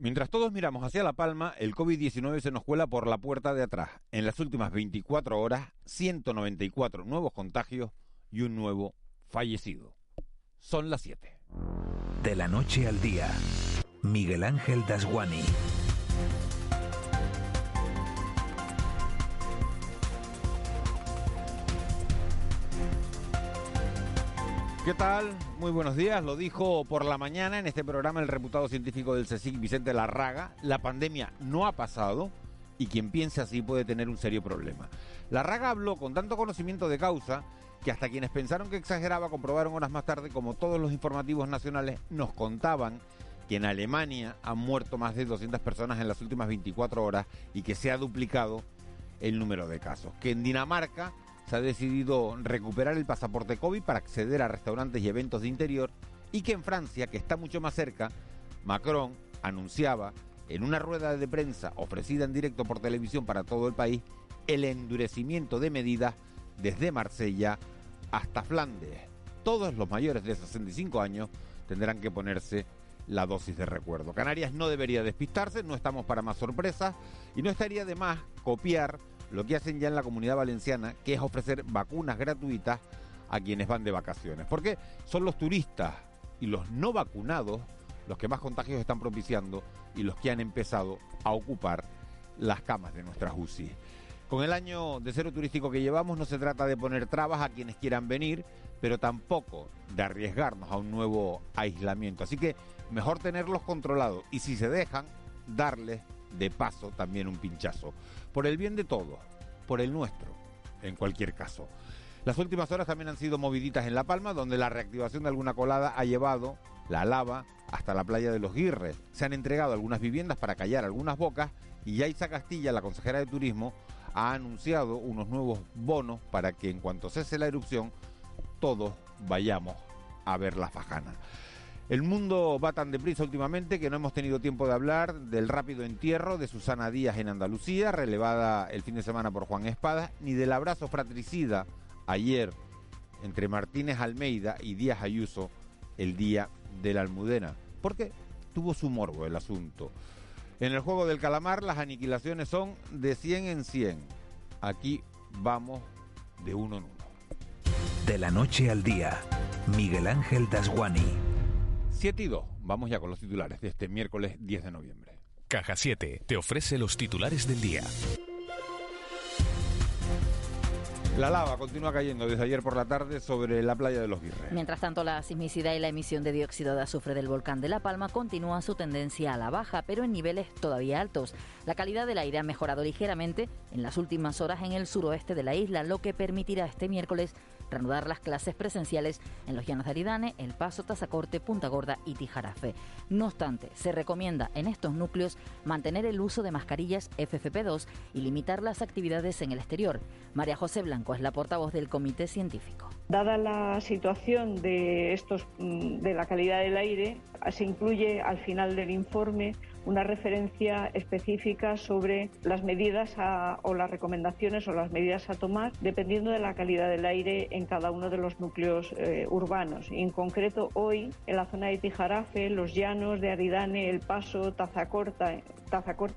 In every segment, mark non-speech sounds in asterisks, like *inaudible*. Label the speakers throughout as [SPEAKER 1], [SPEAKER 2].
[SPEAKER 1] Mientras todos miramos hacia La Palma, el COVID-19 se nos cuela por la puerta de atrás. En las últimas 24 horas, 194 nuevos contagios y un nuevo fallecido. Son las 7.
[SPEAKER 2] De la noche al día, Miguel Ángel Dasguani.
[SPEAKER 1] ¿Qué tal? Muy buenos días. Lo dijo por la mañana en este programa el reputado científico del CSIC, Vicente Larraga. La pandemia no ha pasado y quien piense así puede tener un serio problema. Larraga habló con tanto conocimiento de causa que hasta quienes pensaron que exageraba comprobaron horas más tarde como todos los informativos nacionales nos contaban que en Alemania han muerto más de 200 personas en las últimas 24 horas y que se ha duplicado el número de casos. Que en Dinamarca se ha decidido recuperar el pasaporte COVID para acceder a restaurantes y eventos de interior y que en Francia, que está mucho más cerca, Macron anunciaba en una rueda de prensa ofrecida en directo por televisión para todo el país el endurecimiento de medidas desde Marsella hasta Flandes. Todos los mayores de 65 años tendrán que ponerse la dosis de recuerdo. Canarias no debería despistarse, no estamos para más sorpresas y no estaría de más copiar lo que hacen ya en la comunidad valenciana, que es ofrecer vacunas gratuitas a quienes van de vacaciones. Porque son los turistas y los no vacunados los que más contagios están propiciando y los que han empezado a ocupar las camas de nuestras UCI. Con el año de cero turístico que llevamos no se trata de poner trabas a quienes quieran venir, pero tampoco de arriesgarnos a un nuevo aislamiento. Así que mejor tenerlos controlados y si se dejan, darles de paso también un pinchazo por el bien de todos, por el nuestro, en cualquier caso. Las últimas horas también han sido moviditas en La Palma, donde la reactivación de alguna colada ha llevado la lava hasta la playa de los Guirres. Se han entregado algunas viviendas para callar algunas bocas y Yaisa Castilla, la consejera de Turismo, ha anunciado unos nuevos bonos para que en cuanto cese la erupción todos vayamos a ver la fajana. El mundo va tan deprisa últimamente que no hemos tenido tiempo de hablar del rápido entierro de Susana Díaz en Andalucía, relevada el fin de semana por Juan Espada, ni del abrazo fratricida ayer entre Martínez Almeida y Díaz Ayuso el día de la Almudena, porque tuvo su morbo el asunto. En el juego del calamar las aniquilaciones son de 100 en 100. Aquí vamos de uno en uno.
[SPEAKER 2] De la noche al día, Miguel Ángel Dasguani.
[SPEAKER 1] 7 y 2. Vamos ya con los titulares de este miércoles 10 de noviembre.
[SPEAKER 2] Caja 7 te ofrece los titulares del día.
[SPEAKER 1] La lava continúa cayendo desde ayer por la tarde sobre la playa de los Guirres.
[SPEAKER 3] Mientras tanto, la sismicidad y la emisión de dióxido de azufre del volcán de La Palma continúa su tendencia a la baja, pero en niveles todavía altos. La calidad del aire ha mejorado ligeramente en las últimas horas en el suroeste de la isla, lo que permitirá este miércoles reanudar las clases presenciales en los Llanos de Aridane, El Paso, Tazacorte, Punta Gorda y Tijarafe. No obstante, se recomienda en estos núcleos mantener el uso de mascarillas FFP2 y limitar las actividades en el exterior. María José Blanco es la portavoz del comité científico.
[SPEAKER 4] Dada la situación de estos mm, de la calidad del aire, se incluye al final del informe una referencia específica sobre las medidas o las recomendaciones o las medidas a tomar dependiendo de la calidad del aire en cada uno de los núcleos eh, urbanos. En concreto, hoy en la zona de Tijarafe, los llanos de Aridane, El Paso, Tazacorte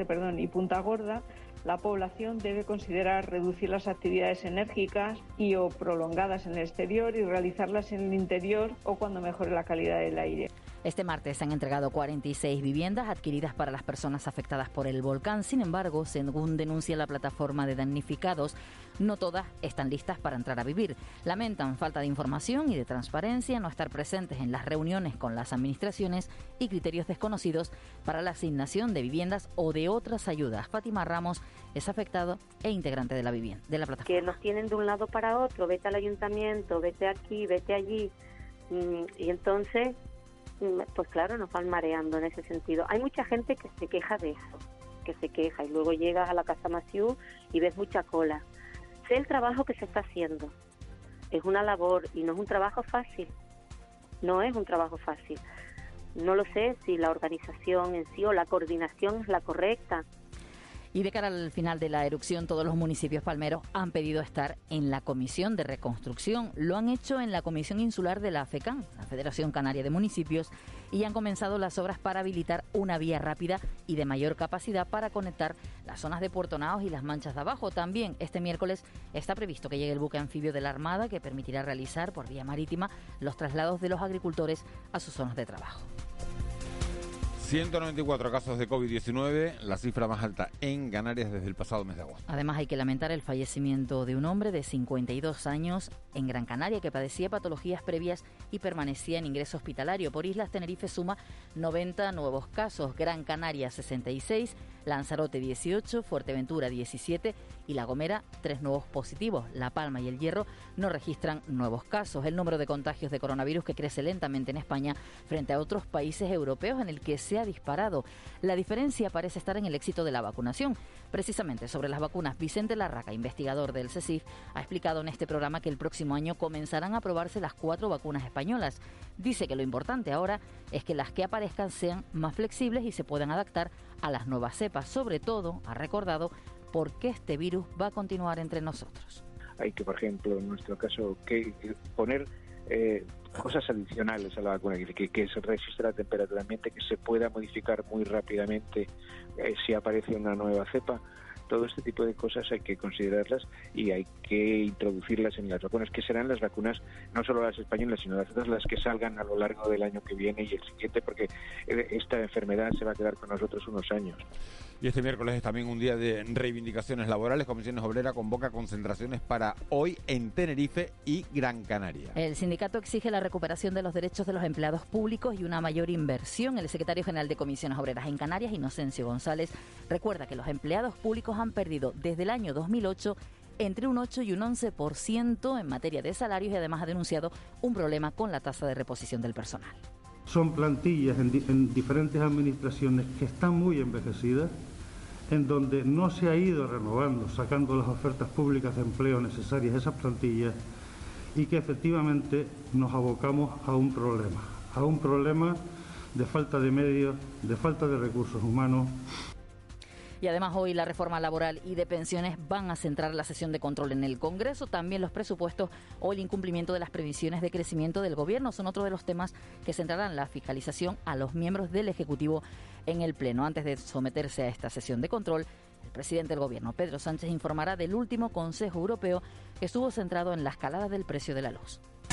[SPEAKER 4] perdón, y Punta Gorda, la población debe considerar reducir las actividades enérgicas y o prolongadas en el exterior y realizarlas en el interior o cuando mejore la calidad del aire.
[SPEAKER 3] Este martes se han entregado 46 viviendas adquiridas para las personas afectadas por el volcán. Sin embargo, según denuncia la plataforma de damnificados, no todas están listas para entrar a vivir. Lamentan falta de información y de transparencia, no estar presentes en las reuniones con las administraciones y criterios desconocidos para la asignación de viviendas o de otras ayudas. Fátima Ramos es afectado e integrante de la vivienda, de la plataforma.
[SPEAKER 5] Que nos tienen de un lado para otro, vete al ayuntamiento, vete aquí, vete allí. Mm, y entonces pues claro, nos van mareando en ese sentido. Hay mucha gente que se queja de eso, que se queja y luego llegas a la Casa Maciú y ves mucha cola. Sé el trabajo que se está haciendo. Es una labor y no es un trabajo fácil. No es un trabajo fácil. No lo sé si la organización en sí o la coordinación es la correcta
[SPEAKER 3] Y de cara al final de la erupción, todos los municipios palmeros han pedido estar en la comisión de reconstrucción. Lo han hecho en la comisión insular de la FECAN, la Federación Canaria de Municipios, y han comenzado las obras para habilitar una vía rápida y de mayor capacidad para conectar las zonas de Puerto Naos y las Manchas de Abajo. También este miércoles está previsto que llegue el buque anfibio de la Armada que permitirá realizar por vía marítima los traslados de los agricultores a sus zonas de trabajo.
[SPEAKER 1] 194 casos de COVID-19, la cifra más alta en Canarias desde el pasado mes de agosto.
[SPEAKER 3] Además, hay que lamentar el fallecimiento de un hombre de 52 años en Gran Canaria que padecía patologías previas y permanecía en ingreso hospitalario. Por Islas Tenerife suma 90 nuevos casos, Gran Canaria 66, Lanzarote 18, Fuerteventura 17 y La Gomera 3 nuevos positivos. La Palma y el Hierro no registran nuevos casos. El número de contagios de coronavirus que crece lentamente en España frente a otros países europeos en el que se ha disparado. La diferencia parece estar en el éxito de la vacunación. Precisamente sobre las vacunas, Vicente Larraca, investigador del CECIF, ha explicado en este programa que el próximo año comenzarán a probarse las cuatro vacunas españolas. Dice que lo importante ahora es que las que aparezcan sean más flexibles y se puedan adaptar a las nuevas cepas. Sobre todo, ha recordado, por qué este virus va a continuar entre nosotros.
[SPEAKER 6] Hay que, por ejemplo, en nuestro caso, que poner eh, cosas adicionales a la vacuna, que, que se resista la temperatura ambiente, que se pueda modificar muy rápidamente eh, si aparece una nueva cepa. Todo este tipo de cosas hay que considerarlas y hay que introducirlas en las vacunas, que serán las vacunas, no solo las españolas, sino las otras, las que salgan a lo largo del año que viene y el siguiente, porque eh, esta enfermedad se va a quedar con nosotros unos años.
[SPEAKER 1] Y este miércoles es también un día de reivindicaciones laborales. Comisiones Obrera convoca concentraciones para hoy en Tenerife y Gran Canaria.
[SPEAKER 3] El sindicato exige la recuperación de los derechos de los empleados públicos y una mayor inversión. El secretario general de Comisiones Obreras en Canarias, Inocencio González, recuerda que los empleados públicos han perdido desde el año 2008 entre un 8 y un 11% en materia de salarios y además ha denunciado un problema con la tasa de reposición del personal.
[SPEAKER 7] Son plantillas en, en diferentes administraciones que están muy envejecidas en donde no se ha ido renovando, sacando las ofertas públicas de empleo necesarias esas plantillas y que efectivamente nos abocamos a un problema, a un problema de falta de medios, de falta de recursos humanos
[SPEAKER 3] y además hoy la reforma laboral y de pensiones van a centrar la sesión de control en el Congreso. También los presupuestos o el incumplimiento de las previsiones de crecimiento del Gobierno son otro de los temas que centrarán la fiscalización a los miembros del Ejecutivo en el Pleno. Antes de someterse a esta sesión de control, el presidente del Gobierno, Pedro Sánchez, informará del último Consejo Europeo que estuvo centrado en la escalada del precio de la luz.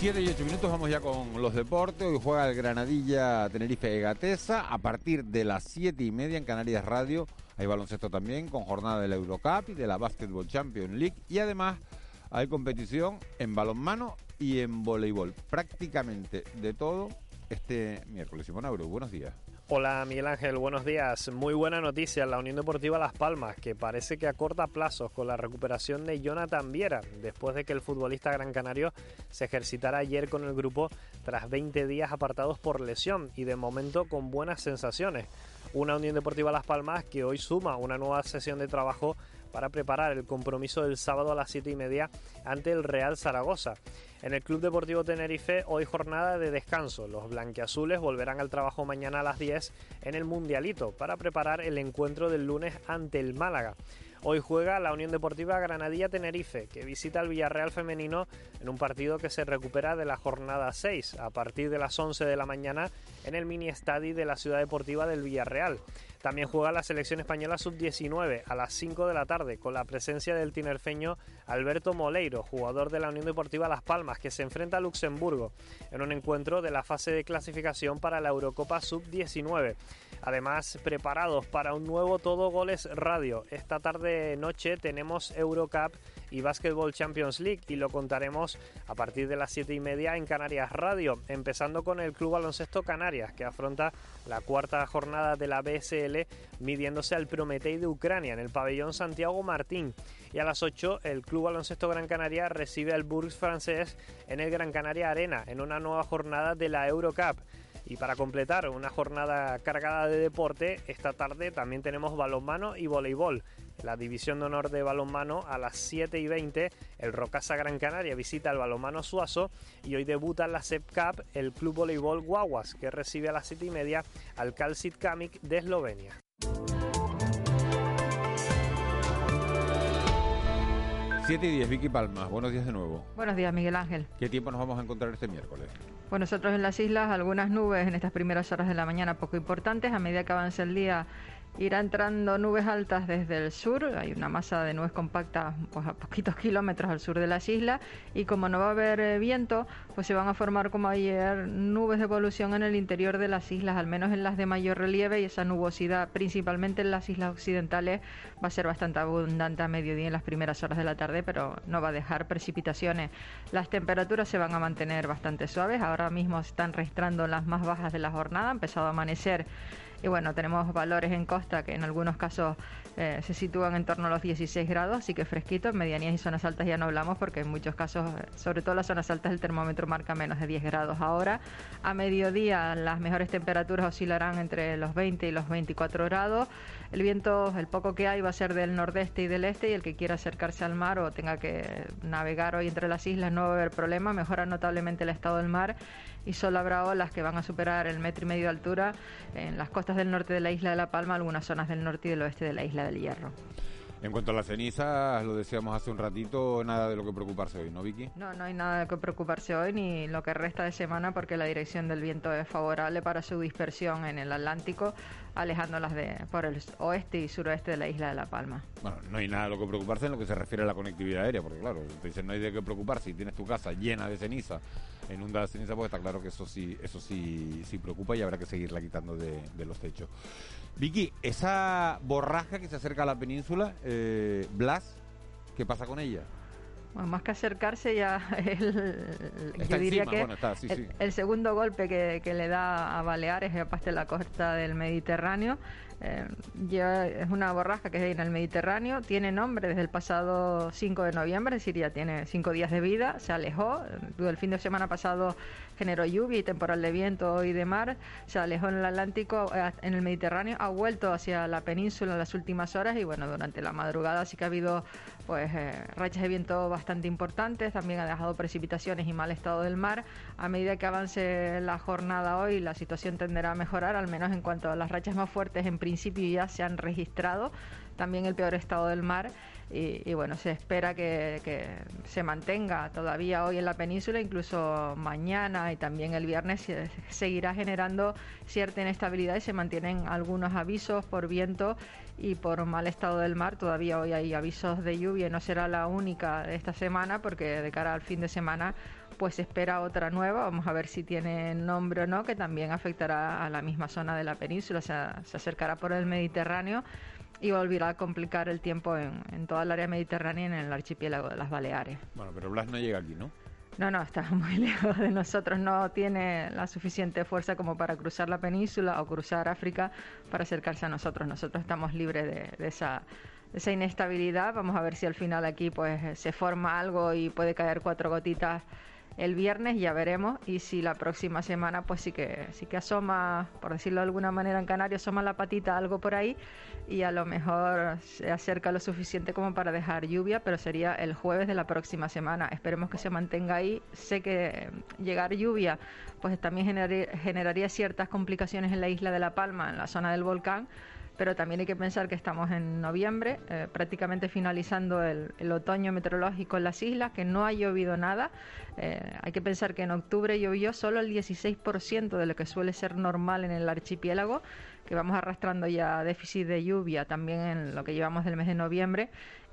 [SPEAKER 1] 7 y 8 minutos, vamos ya con los deportes. Hoy juega el Granadilla Tenerife Gatesa a partir de las 7 y media en Canarias Radio. Hay baloncesto también con jornada de la Eurocup y de la Basketball Champions League. Y además hay competición en balonmano y en voleibol. Prácticamente de todo este miércoles. Simón Auro, buenos días.
[SPEAKER 8] Hola Miguel Ángel, buenos días. Muy buena noticia, la Unión Deportiva Las Palmas, que parece que acorta plazos con la recuperación de Jonathan Viera, después de que el futbolista gran canario se ejercitara ayer con el grupo tras 20 días apartados por lesión y de momento con buenas sensaciones. Una Unión Deportiva Las Palmas que hoy suma una nueva sesión de trabajo para preparar el compromiso del sábado a las 7 y media ante el Real Zaragoza. En el Club Deportivo Tenerife hoy jornada de descanso. Los blanquiazules volverán al trabajo mañana a las 10 en el Mundialito para preparar el encuentro del lunes ante el Málaga. Hoy juega la Unión Deportiva Granadilla Tenerife, que visita al Villarreal femenino en un partido que se recupera de la jornada 6 a partir de las 11 de la mañana en el mini estadio de la Ciudad Deportiva del Villarreal. También juega la selección española sub-19 a las 5 de la tarde con la presencia del tinerfeño Alberto Moleiro, jugador de la Unión Deportiva Las Palmas, que se enfrenta a Luxemburgo en un encuentro de la fase de clasificación para la Eurocopa sub-19. Además, preparados para un nuevo Todo Goles Radio esta tarde noche tenemos Eurocup y Basketball Champions League y lo contaremos a partir de las 7 y media en Canarias Radio, empezando con el Club Baloncesto Canarias que afronta la cuarta jornada de la BSL midiéndose al Prometei de Ucrania en el pabellón Santiago Martín. Y a las 8 el Club Baloncesto Gran Canaria recibe al Bourg francés en el Gran Canaria Arena en una nueva jornada de la Eurocup. Y para completar una jornada cargada de deporte, esta tarde también tenemos balonmano y voleibol. La división de honor de balonmano a las 7 y 20, el Rocasa Gran Canaria visita al balonmano Suazo y hoy debuta en la SEP Cup el Club Voleibol Guaguas, que recibe a las 7 y media al Calcit Kamik de Eslovenia.
[SPEAKER 1] 7 y 10, Vicky Palmas, buenos días de nuevo.
[SPEAKER 9] Buenos días, Miguel Ángel.
[SPEAKER 1] ¿Qué tiempo nos vamos a encontrar este miércoles?
[SPEAKER 9] Pues nosotros en las islas algunas nubes en estas primeras horas de la mañana poco importantes. A medida que avance el día irá entrando nubes altas desde el sur, hay una masa de nubes compactas pues, a poquitos kilómetros al sur de las islas. Y como no va a haber eh, viento, pues se van a formar como ayer nubes de evolución en el interior de las islas, al menos en las de mayor relieve. Y esa nubosidad principalmente en las islas occidentales va a ser bastante abundante a mediodía en las primeras horas de la tarde, pero no va a dejar precipitaciones. Las temperaturas se van a mantener bastante suaves, ahora mismo están registrando las más bajas de la jornada, ha empezado a amanecer y bueno, tenemos valores en costa que en algunos casos eh, se sitúan en torno a los 16 grados, así que fresquito. En medianías y zonas altas ya no hablamos porque en muchos casos, sobre todo en las zonas altas, el termómetro marca menos de 10 grados ahora. A mediodía las mejores temperaturas oscilarán entre los 20 y los 24 grados. El viento, el poco que hay, va a ser del nordeste y del este y el que quiera acercarse al mar o tenga que navegar hoy entre las islas no va a haber problema. Mejora notablemente el estado del mar y solo habrá olas que van a superar el metro y medio de altura en las costas del norte de la isla de La Palma, algunas zonas del norte y del oeste de la isla del Hierro.
[SPEAKER 1] En cuanto a las cenizas, lo decíamos hace un ratito, nada de lo que preocuparse hoy, ¿no, Vicky?
[SPEAKER 9] No, no hay nada de lo que preocuparse hoy ni lo que resta de semana porque la dirección del viento es favorable para su dispersión en el Atlántico, alejándolas de, por el oeste y suroeste de la isla de La Palma.
[SPEAKER 1] Bueno, no hay nada de lo que preocuparse en lo que se refiere a la conectividad aérea, porque claro, te dicen no hay de qué preocuparse si tienes tu casa llena de ceniza, inundada de ceniza, pues está claro que eso sí, eso sí, sí preocupa y habrá que seguirla quitando de, de los techos. Vicky, esa borraja que se acerca a la península, eh, Blas, ¿qué pasa con ella?
[SPEAKER 9] Bueno, más que acercarse ya *laughs* el, yo diría que el, segundo golpe que, que, le da a Baleares es parte de la costa del Mediterráneo eh, ya es una borrasca que hay en el Mediterráneo, tiene nombre desde el pasado 5 de noviembre, es decir, ya tiene cinco días de vida, se alejó, el fin de semana pasado generó lluvia y temporal de viento y de mar, se alejó en el Atlántico, eh, en el Mediterráneo, ha vuelto hacia la península en las últimas horas y bueno, durante la madrugada sí que ha habido pues eh, rachas de viento bastante importantes, también ha dejado precipitaciones y mal estado del mar. A medida que avance la jornada hoy, la situación tenderá a mejorar, al menos en cuanto a las rachas más fuertes en principio ya se han registrado, también el peor estado del mar y, bueno, se espera que, se mantenga todavía hoy en la península, incluso mañana y también el viernes se, seguirá generando cierta inestabilidad y se mantienen algunos avisos por viento y por mal estado del mar. Todavía hoy hay avisos de lluvia y no será la única de esta semana porque de cara al fin de semana pues espera otra nueva. Vamos a ver si tiene nombre o no, que también afectará a la misma zona de la península, se acercará por el Mediterráneo y volverá a complicar el tiempo en, en toda el área mediterránea y en el archipiélago de las Baleares.
[SPEAKER 1] Bueno, pero Blas no llega aquí, ¿no?
[SPEAKER 9] No, no, está *laughs* muy lejos de nosotros, no tiene la suficiente fuerza como para cruzar la península o cruzar África para acercarse a nosotros. Nosotros estamos libres de, de esa esa inestabilidad. Vamos a ver si al final aquí pues se forma algo y puede caer cuatro gotitas el viernes ya veremos y si la próxima semana pues sí que sí que asoma, por decirlo de alguna manera en Canarias, asoma la patita algo por ahí y a lo mejor se acerca lo suficiente como para dejar lluvia, pero sería el jueves de la próxima semana. Esperemos que se mantenga ahí. Sé que llegar lluvia pues también generaría ciertas complicaciones en la isla de La Palma, en la zona del volcán pero también hay que pensar que estamos en noviembre, eh, prácticamente finalizando el, otoño meteorológico en las islas, que no ha llovido nada. Eh, hay que pensar que en octubre llovió solo el 16% de lo que suele ser normal en el archipiélago, que vamos arrastrando ya déficit de lluvia también en lo que llevamos del mes de noviembre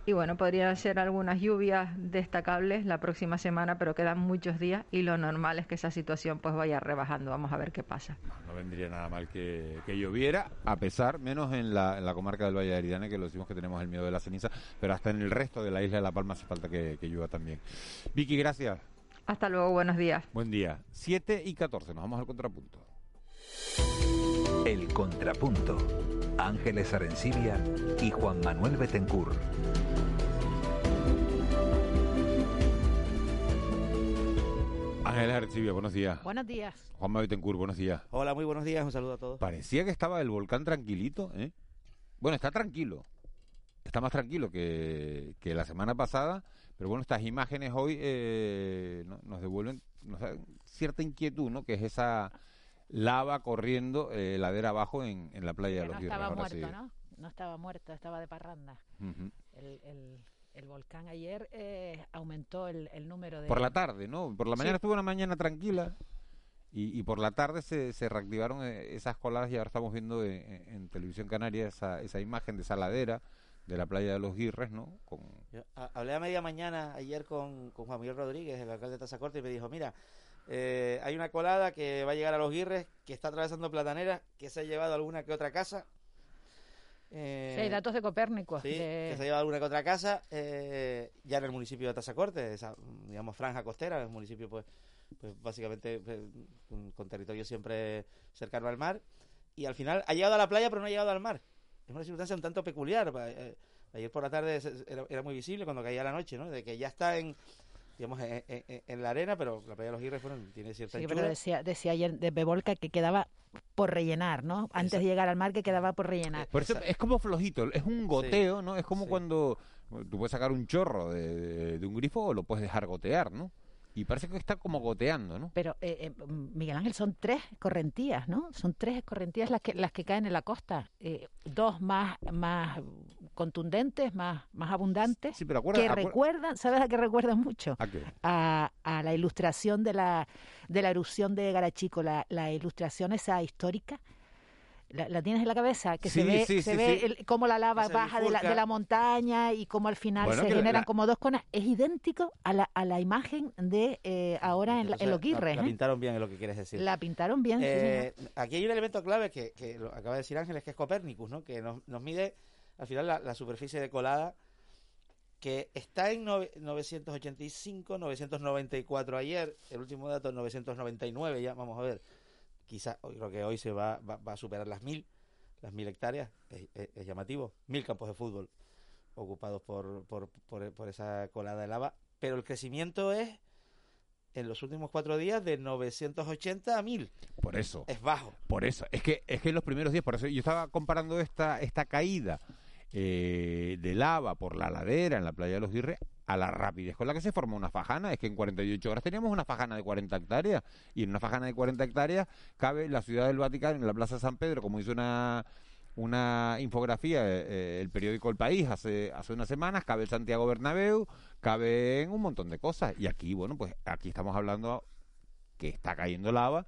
[SPEAKER 9] y bueno, podrían ser algunas lluvias destacables la próxima semana, pero quedan muchos días y lo normal es que esa situación pues vaya rebajando. Vamos a ver qué pasa.
[SPEAKER 1] No, vendría nada mal que, lloviera, a pesar, menos en la, en la comarca del Valle de Aridane, que lo decimos que tenemos el miedo de la ceniza, pero hasta en el resto de la isla de La Palma hace falta que, que llueva también. Vicky, gracias.
[SPEAKER 9] Hasta luego, buenos días.
[SPEAKER 1] Buen día. 7 y 14, nos vamos al contrapunto.
[SPEAKER 2] El contrapunto. Ángeles Arencibia y Juan Manuel Betencur.
[SPEAKER 1] Ángeles Arencibia, buenos días.
[SPEAKER 10] Buenos días.
[SPEAKER 1] Juan Manuel Betencur, buenos días.
[SPEAKER 11] Hola, muy buenos días, un saludo a todos.
[SPEAKER 1] Parecía que estaba el volcán tranquilito, ¿eh? Bueno, está tranquilo. Está más tranquilo que, que la semana pasada, pero bueno, estas imágenes hoy eh, nos devuelven cierta inquietud, ¿no? Que es esa lava corriendo eh, ladera abajo en, en la playa de los
[SPEAKER 10] No estaba muerto, ¿no? No estaba muerto, estaba de parranda. el, el, volcán ayer eh, aumentó el, número de...
[SPEAKER 1] Por la tarde, ¿no? Por la mañana estuvo una mañana tranquila y, y por la tarde se, se, reactivaron eh, esas coladas y ahora estamos viendo en, televisión canaria esa, esa imagen de esa ladera de la playa de los Guirres, ¿no? Con...
[SPEAKER 11] hablé a media mañana ayer con, con Juan Miguel Rodríguez, el alcalde de Tazacorte, y me dijo, mira, eh, hay una colada que va a llegar a los Guirres, que está atravesando Platanera, que se ha llevado alguna que otra casa.
[SPEAKER 10] Eh, sí, hay datos de Copérnico.
[SPEAKER 11] Sí, que se ha llevado alguna que otra casa, eh, ya en el municipio de Tazacorte, esa, digamos, franja costera, el municipio, pues, pues básicamente pues, con, territorio siempre cercano al mar. Y al final ha llegado a la playa, pero no ha llegado al mar. Es una circunstancia un tanto peculiar. ayer por la tarde era, era, muy visible cuando caía la noche, ¿no? De que ya está en, digamos, en, la arena, pero la playa de los Guirres tiene cierta
[SPEAKER 10] Sí, pero decía, decía ayer de Bebolca que quedaba por rellenar, ¿no? Antes de llegar al mar que quedaba por rellenar.
[SPEAKER 1] Por eso es como flojito, es un goteo, ¿no? Es como cuando tú puedes sacar un chorro de, de un grifo o lo puedes dejar gotear, ¿no? Y parece que está como goteando, ¿no?
[SPEAKER 10] Pero, eh, eh, Miguel Ángel, son tres correntías, ¿no? Son tres correntías las que, las que caen en la costa. Eh, dos más, más contundentes, más, más abundantes,
[SPEAKER 1] sí, pero
[SPEAKER 10] que recuerdan, ¿sabes a qué recuerdan mucho?
[SPEAKER 1] ¿A,
[SPEAKER 10] a, la ilustración de la, de la erupción de Garachico, la, la ilustración esa histórica la, tienes en la cabeza, que se ve, se ve cómo la lava baja de la, de la, montaña y cómo al final se generan como dos conas. Es idéntico a la, a la imagen de eh, ahora en, en.
[SPEAKER 11] La, la, ¿eh? pintaron bien, es lo que quieres decir.
[SPEAKER 10] La pintaron bien.
[SPEAKER 11] Eh, aquí hay un elemento clave que, que lo acaba de decir Ángeles, que es Copérnicus, ¿no? que nos, nos mide al final la, superficie de colada que está en 985, 994 ayer, el último dato es 999, ya vamos a ver quizás creo que hoy se va, va, a superar las mil, las mil hectáreas, es, llamativo, mil campos de fútbol ocupados por, por, por, esa colada de lava, pero el crecimiento es en los últimos cuatro días de 980 a 1000.
[SPEAKER 1] Por eso.
[SPEAKER 11] Es bajo.
[SPEAKER 1] Por eso. Es que, es que en los primeros días, por eso yo estaba comparando esta, esta caída eh, de lava por la ladera en la playa de los Guirres a la rapidez con la que se forma una fajana. Es que en 48 horas teníamos una fajana de 40 hectáreas y en una fajana de 40 hectáreas cabe la ciudad del Vaticano, en la Plaza San Pedro, como hizo una una infografía eh, eh, el periódico El País hace hace unas semanas cabe el Santiago Bernabéu cabe en un montón de cosas y aquí bueno pues aquí estamos hablando que está cayendo lava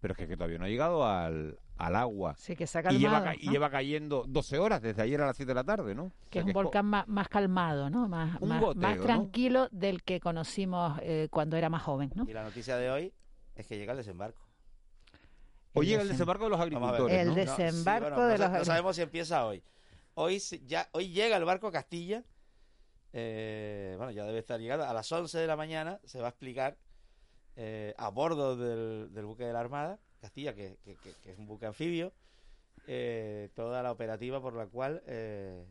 [SPEAKER 1] pero es que todavía no ha llegado al, al agua.
[SPEAKER 10] Sí, que se ha
[SPEAKER 1] calmado, y, lleva, cayendo 12 horas desde ayer a las 7 de la tarde, ¿no?
[SPEAKER 10] Que es un volcán más, más, calmado, ¿no? Más, más, tranquilo del que conocimos eh, cuando era más joven, ¿no?
[SPEAKER 11] Y la noticia de hoy es que llega el desembarco.
[SPEAKER 1] Hoy llega el desembarco de los agricultores.
[SPEAKER 10] El desembarco de los agricultores.
[SPEAKER 11] No sabemos si empieza hoy. Hoy, ya, hoy llega el barco Castilla. Eh, bueno, ya debe estar llegando. A las 11 de la mañana se va a explicar eh, a bordo del, del buque de la Armada Castilla, que, es un buque anfibio, eh, toda la operativa por la cual eh,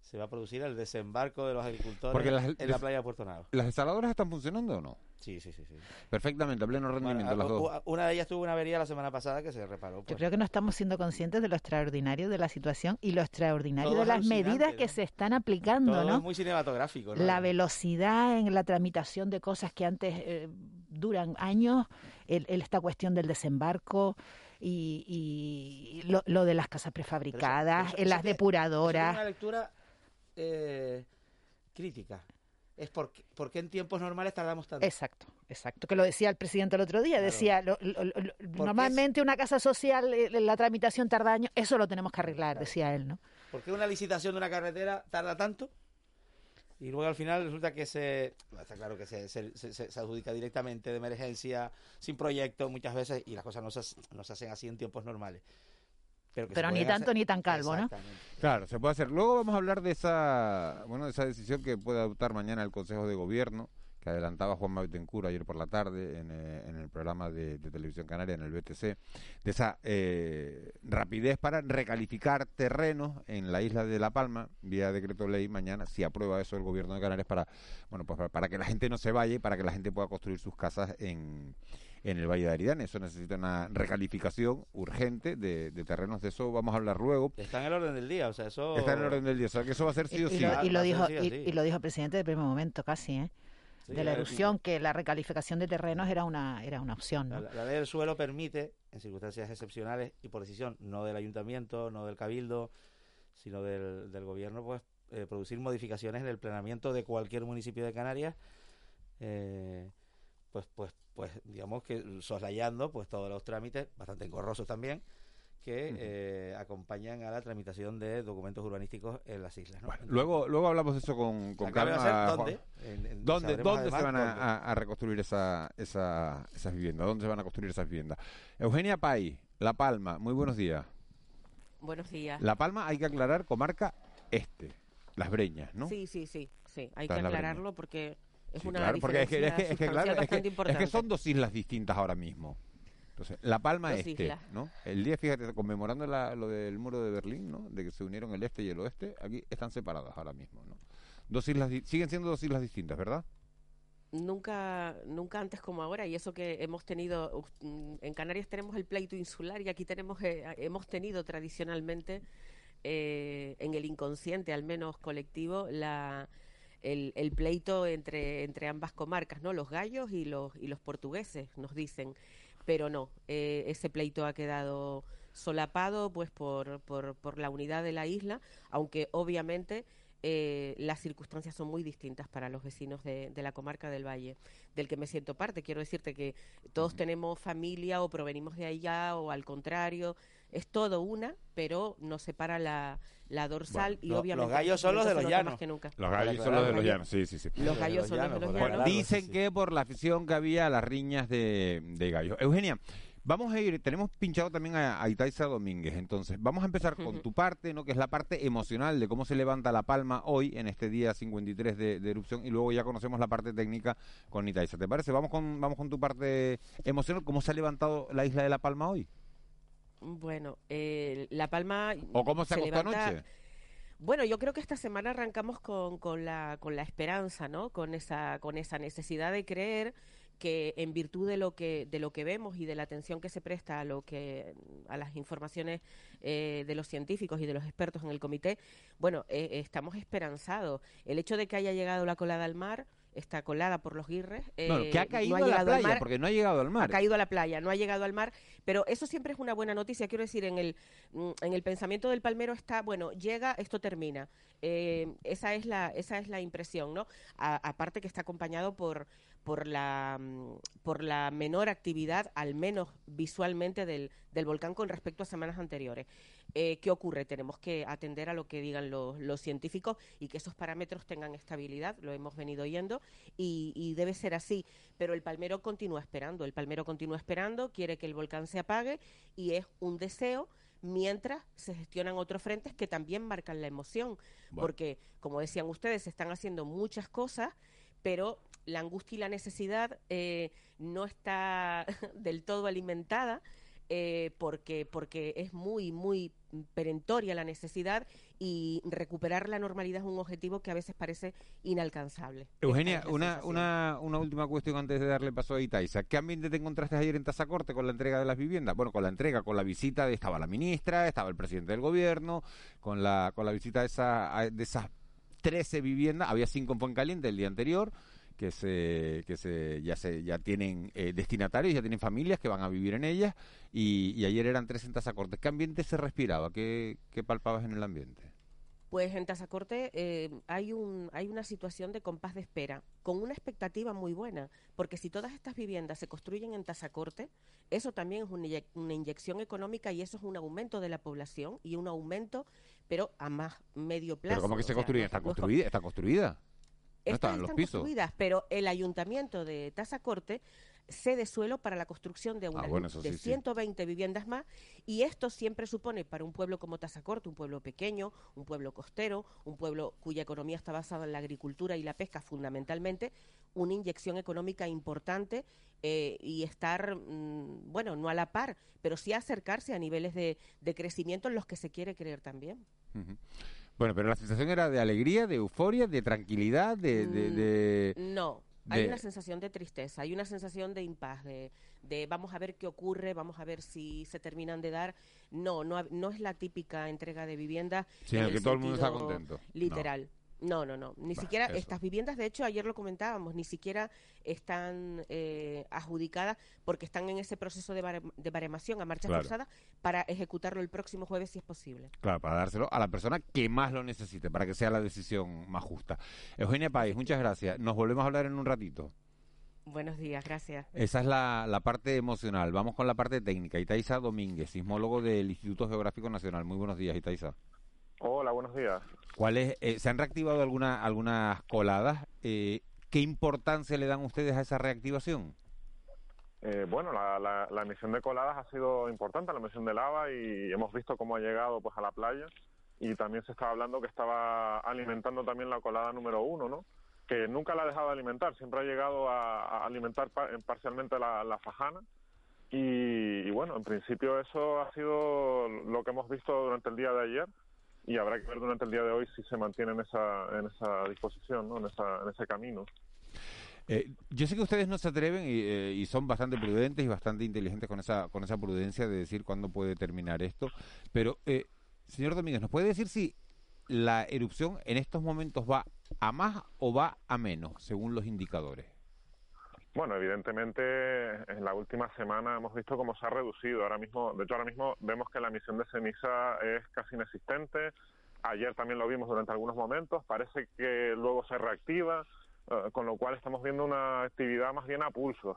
[SPEAKER 11] se va a producir el desembarco de los agricultores en la playa de Puerto Nado.
[SPEAKER 1] ¿Las instaladoras están funcionando o no?
[SPEAKER 11] Sí, sí, sí. sí.
[SPEAKER 1] Perfectamente, a pleno rendimiento las dos.
[SPEAKER 11] Una de ellas tuvo una avería la semana pasada que se reparó.
[SPEAKER 10] Yo pues. creo que no estamos siendo conscientes de lo extraordinario de la situación y lo extraordinario de las medidas que se están aplicando,
[SPEAKER 11] Todo
[SPEAKER 10] ¿no?
[SPEAKER 11] Es muy cinematográfico.
[SPEAKER 10] La velocidad en la tramitación de cosas que antes eh, duran años, el, esta cuestión del desembarco y, lo, de las casas prefabricadas, en las depuradoras.
[SPEAKER 11] Es una lectura eh, crítica. Es porque, porque en tiempos normales tardamos tanto.
[SPEAKER 10] Exacto, exacto. Que lo decía el presidente el otro día. Decía, normalmente una casa social, eh, la tramitación tarda años. Eso lo tenemos que arreglar, decía él, ¿no?
[SPEAKER 11] ¿Por qué una licitación de una carretera tarda tanto? Y luego al final resulta que se, está claro que se, se, adjudica directamente de emergencia, sin proyecto muchas veces, y las cosas no se, no se hacen así en tiempos normales.
[SPEAKER 10] Pero, ni tanto ni tan calvo, ¿no?
[SPEAKER 1] Claro, se puede hacer. Luego vamos a hablar de esa, bueno, de esa decisión que puede adoptar mañana el Consejo de Gobierno que adelantaba Juan Maitencura ayer por la tarde en, eh, el programa de, Televisión Canaria, en el BTC, de esa eh, rapidez para recalificar terrenos en la isla de La Palma, vía decreto ley mañana, si aprueba eso el gobierno de Canarias, para, bueno, pues para, que la gente no se vaya y para que la gente pueda construir sus casas en, en el Valle de Aridane. Eso necesita una recalificación urgente de, terrenos. De eso vamos a hablar luego.
[SPEAKER 11] Está en el orden del día, o sea, eso...
[SPEAKER 1] Está en el orden del día, o sea, que eso va a ser sí o sí.
[SPEAKER 10] Y, lo, dijo, y, lo dijo el presidente de primer momento, casi, ¿eh? De la erupción, que la recalificación de terrenos era una, era una opción. ¿no?
[SPEAKER 11] La, ley del suelo permite, en circunstancias excepcionales y por decisión no del ayuntamiento, no del cabildo, sino del, del gobierno, pues eh, producir modificaciones en el planeamiento de cualquier municipio de Canarias, eh, pues, pues, pues digamos que soslayando pues todos los trámites, bastante engorrosos también, que eh, acompañan a la tramitación de documentos urbanísticos en las islas.
[SPEAKER 1] luego, luego hablamos de eso con, con calma. ¿Dónde? ¿Dónde, ¿dónde se van a, reconstruir esa, esa, esas viviendas? ¿Dónde se van a construir esas viviendas? Eugenia Pay, La Palma, muy buenos días.
[SPEAKER 12] Buenos días.
[SPEAKER 1] La Palma, hay que aclarar, comarca este, Las Breñas, ¿no?
[SPEAKER 12] Sí, sí, sí, sí, hay que aclararlo porque es una
[SPEAKER 1] claro, porque es que, es que, es que son dos islas distintas ahora mismo. Entonces, La Palma Este, ¿no? El día, fíjate, conmemorando lo del muro de Berlín, ¿no? De que se unieron el este y el oeste, aquí están separadas ahora mismo, ¿no? Dos islas, siguen siendo dos islas distintas, ¿verdad?
[SPEAKER 12] Nunca, nunca antes como ahora, y eso que hemos tenido, en Canarias tenemos el pleito insular y aquí tenemos, eh, hemos tenido tradicionalmente, eh, en el inconsciente al menos colectivo, la, el, el, pleito entre, entre ambas comarcas, ¿no? Los gallos y los, y los portugueses, nos dicen pero no, eh, ese pleito ha quedado solapado pues por, por, por, la unidad de la isla, aunque obviamente eh, las circunstancias son muy distintas para los vecinos de, la comarca del Valle, del que me siento parte. Quiero decirte que todos tenemos familia o provenimos de allá o al contrario, es todo una, pero nos separa la, la dorsal y obviamente...
[SPEAKER 11] Los gallos son los de los llanos.
[SPEAKER 1] Los gallos son los de los llanos, sí, sí, sí.
[SPEAKER 12] Los gallos son los de los llanos.
[SPEAKER 1] Dicen que por la afición que había a las riñas de, de gallos. Eugenia, Vamos a ir, tenemos pinchado también a, a Itaiza Domínguez, entonces vamos a empezar con tu parte, ¿no? que es la parte emocional de cómo se levanta la palma hoy en este día 53 de, de erupción y luego ya conocemos la parte técnica con Itaiza. ¿Te parece? Vamos con, vamos con tu parte emocional, ¿cómo se ha levantado la isla de La Palma hoy?
[SPEAKER 12] Bueno, eh, La Palma...
[SPEAKER 1] ¿O cómo se, acostó anoche?
[SPEAKER 12] Bueno, yo creo que esta semana arrancamos con, con, la, con la esperanza, ¿no? Con esa, con esa necesidad de creer que en virtud de lo que de lo que vemos y de la atención que se presta a lo que a las informaciones eh, de los científicos y de los expertos en el comité bueno eh, estamos esperanzados el hecho de que haya llegado la colada al mar está colada por los guirres.
[SPEAKER 1] Eh, que ha caído a la playa, porque no ha llegado al mar.
[SPEAKER 12] Ha caído a la playa, no ha llegado al mar, pero eso siempre es una buena noticia. Quiero decir, en el, mm, en el pensamiento del palmero está, bueno, llega, esto termina. Eh, esa, es la, esa es la impresión, ¿no? aparte que está acompañado por, por, la, mm, por la menor actividad, al menos visualmente, del, del volcán con respecto a semanas anteriores. Eh, ¿Qué ocurre? Tenemos que atender a lo que digan los, los, científicos y que esos parámetros tengan estabilidad, lo hemos venido oyendo, y, debe ser así. Pero el palmero continúa esperando, el palmero continúa esperando, quiere que el volcán se apague y es un deseo mientras se gestionan otros frentes que también marcan la emoción, porque, como decían ustedes, se están haciendo muchas cosas, pero la angustia y la necesidad eh, no está *laughs* del todo alimentada eh, porque, porque es muy, muy perentoria la necesidad y recuperar la normalidad es un objetivo que a veces parece inalcanzable.
[SPEAKER 1] Eugenia, una, una, una última cuestión antes de darle paso a Itaiza. ¿Qué ambiente te encontraste ayer en Tazacorte con la entrega de las viviendas? Bueno, con la entrega, con la visita, de, estaba la ministra, estaba el presidente del gobierno, con la, con la visita de, esa, de esas 13 viviendas, había cinco en Fuencaliente el día anterior que se que se ya se ya tienen eh, destinatarios ya tienen familias que van a vivir en ellas y, ayer eran 300 acortes qué ambiente se respiraba qué, qué palpabas en el ambiente
[SPEAKER 12] pues en Tazacorte eh, hay, un, hay una situación de compás de espera, con una expectativa muy buena, porque si todas estas viviendas se construyen en Tazacorte, eso también es una, una inyección económica y eso es un aumento de la población y un aumento, pero a más medio plazo.
[SPEAKER 1] ¿Pero cómo que se construye? ¿Está, construida? ¿Está construida?
[SPEAKER 12] Estas están, construidas, pero el ayuntamiento de Tazacorte cede suelo para la construcción de, una, ah, de 120 viviendas más y esto siempre supone para un pueblo como Tazacorte, un pueblo pequeño, un pueblo costero, un pueblo cuya economía está basada en la agricultura y la pesca fundamentalmente, una inyección económica importante eh, y estar, mm, bueno, no a la par, pero sí acercarse a niveles de, crecimiento en los que se quiere creer también.
[SPEAKER 1] Bueno, pero la sensación era de alegría, de euforia, de tranquilidad, de... de,
[SPEAKER 12] mm, No, hay una sensación de tristeza, hay una sensación de impas, de, de, vamos a ver qué ocurre, vamos a ver si se terminan de dar. No, no, no es la típica entrega de vivienda.
[SPEAKER 1] Sino que todo el mundo está contento.
[SPEAKER 12] Literal. No, no, no. Ni siquiera estas viviendas, de hecho, ayer lo comentábamos, ni siquiera están eh, adjudicadas porque están en ese proceso de, de baremación a marcha forzada para ejecutarlo el próximo jueves si es posible.
[SPEAKER 1] Claro, para dárselo a la persona que más lo necesite, para que sea la decisión más justa. Eugenia País, muchas gracias. Nos volvemos a hablar en un ratito.
[SPEAKER 12] Buenos días, gracias.
[SPEAKER 1] Esa es la, la, parte emocional. Vamos con la parte técnica. Itaiza Domínguez, sismólogo del Instituto Geográfico Nacional. Muy buenos días, Itaiza.
[SPEAKER 13] Hola, buenos días.
[SPEAKER 1] ¿Cuáles eh, se han reactivado alguna, algunas coladas? Eh, ¿Qué importancia le dan ustedes a esa reactivación?
[SPEAKER 13] Eh, bueno, la, la, emisión de coladas ha sido importante, la emisión de lava, y hemos visto cómo ha llegado pues a la playa. Y también se estaba hablando que estaba alimentando también la colada número uno, ¿no? Que nunca la ha dejado de alimentar, siempre ha llegado a, alimentar parcialmente la, fajana. y, bueno, en principio eso ha sido lo que hemos visto durante el día de ayer y habrá que ver durante el día de hoy si se mantiene en esa, en esa disposición, ¿no? en, esa, ese camino.
[SPEAKER 1] Eh, yo sé que ustedes no se atreven y, eh, y, son bastante prudentes y bastante inteligentes con esa, con esa prudencia de decir cuándo puede terminar esto, pero eh, señor Domínguez, ¿nos puede decir si la erupción en estos momentos va a más o va a menos, según los indicadores?
[SPEAKER 13] Bueno, evidentemente en la última semana hemos visto cómo se ha reducido. Ahora mismo, de hecho, ahora mismo vemos que la emisión de ceniza es casi inexistente. Ayer también lo vimos durante algunos momentos. Parece que luego se reactiva, eh, con lo cual estamos viendo una actividad más bien a pulso.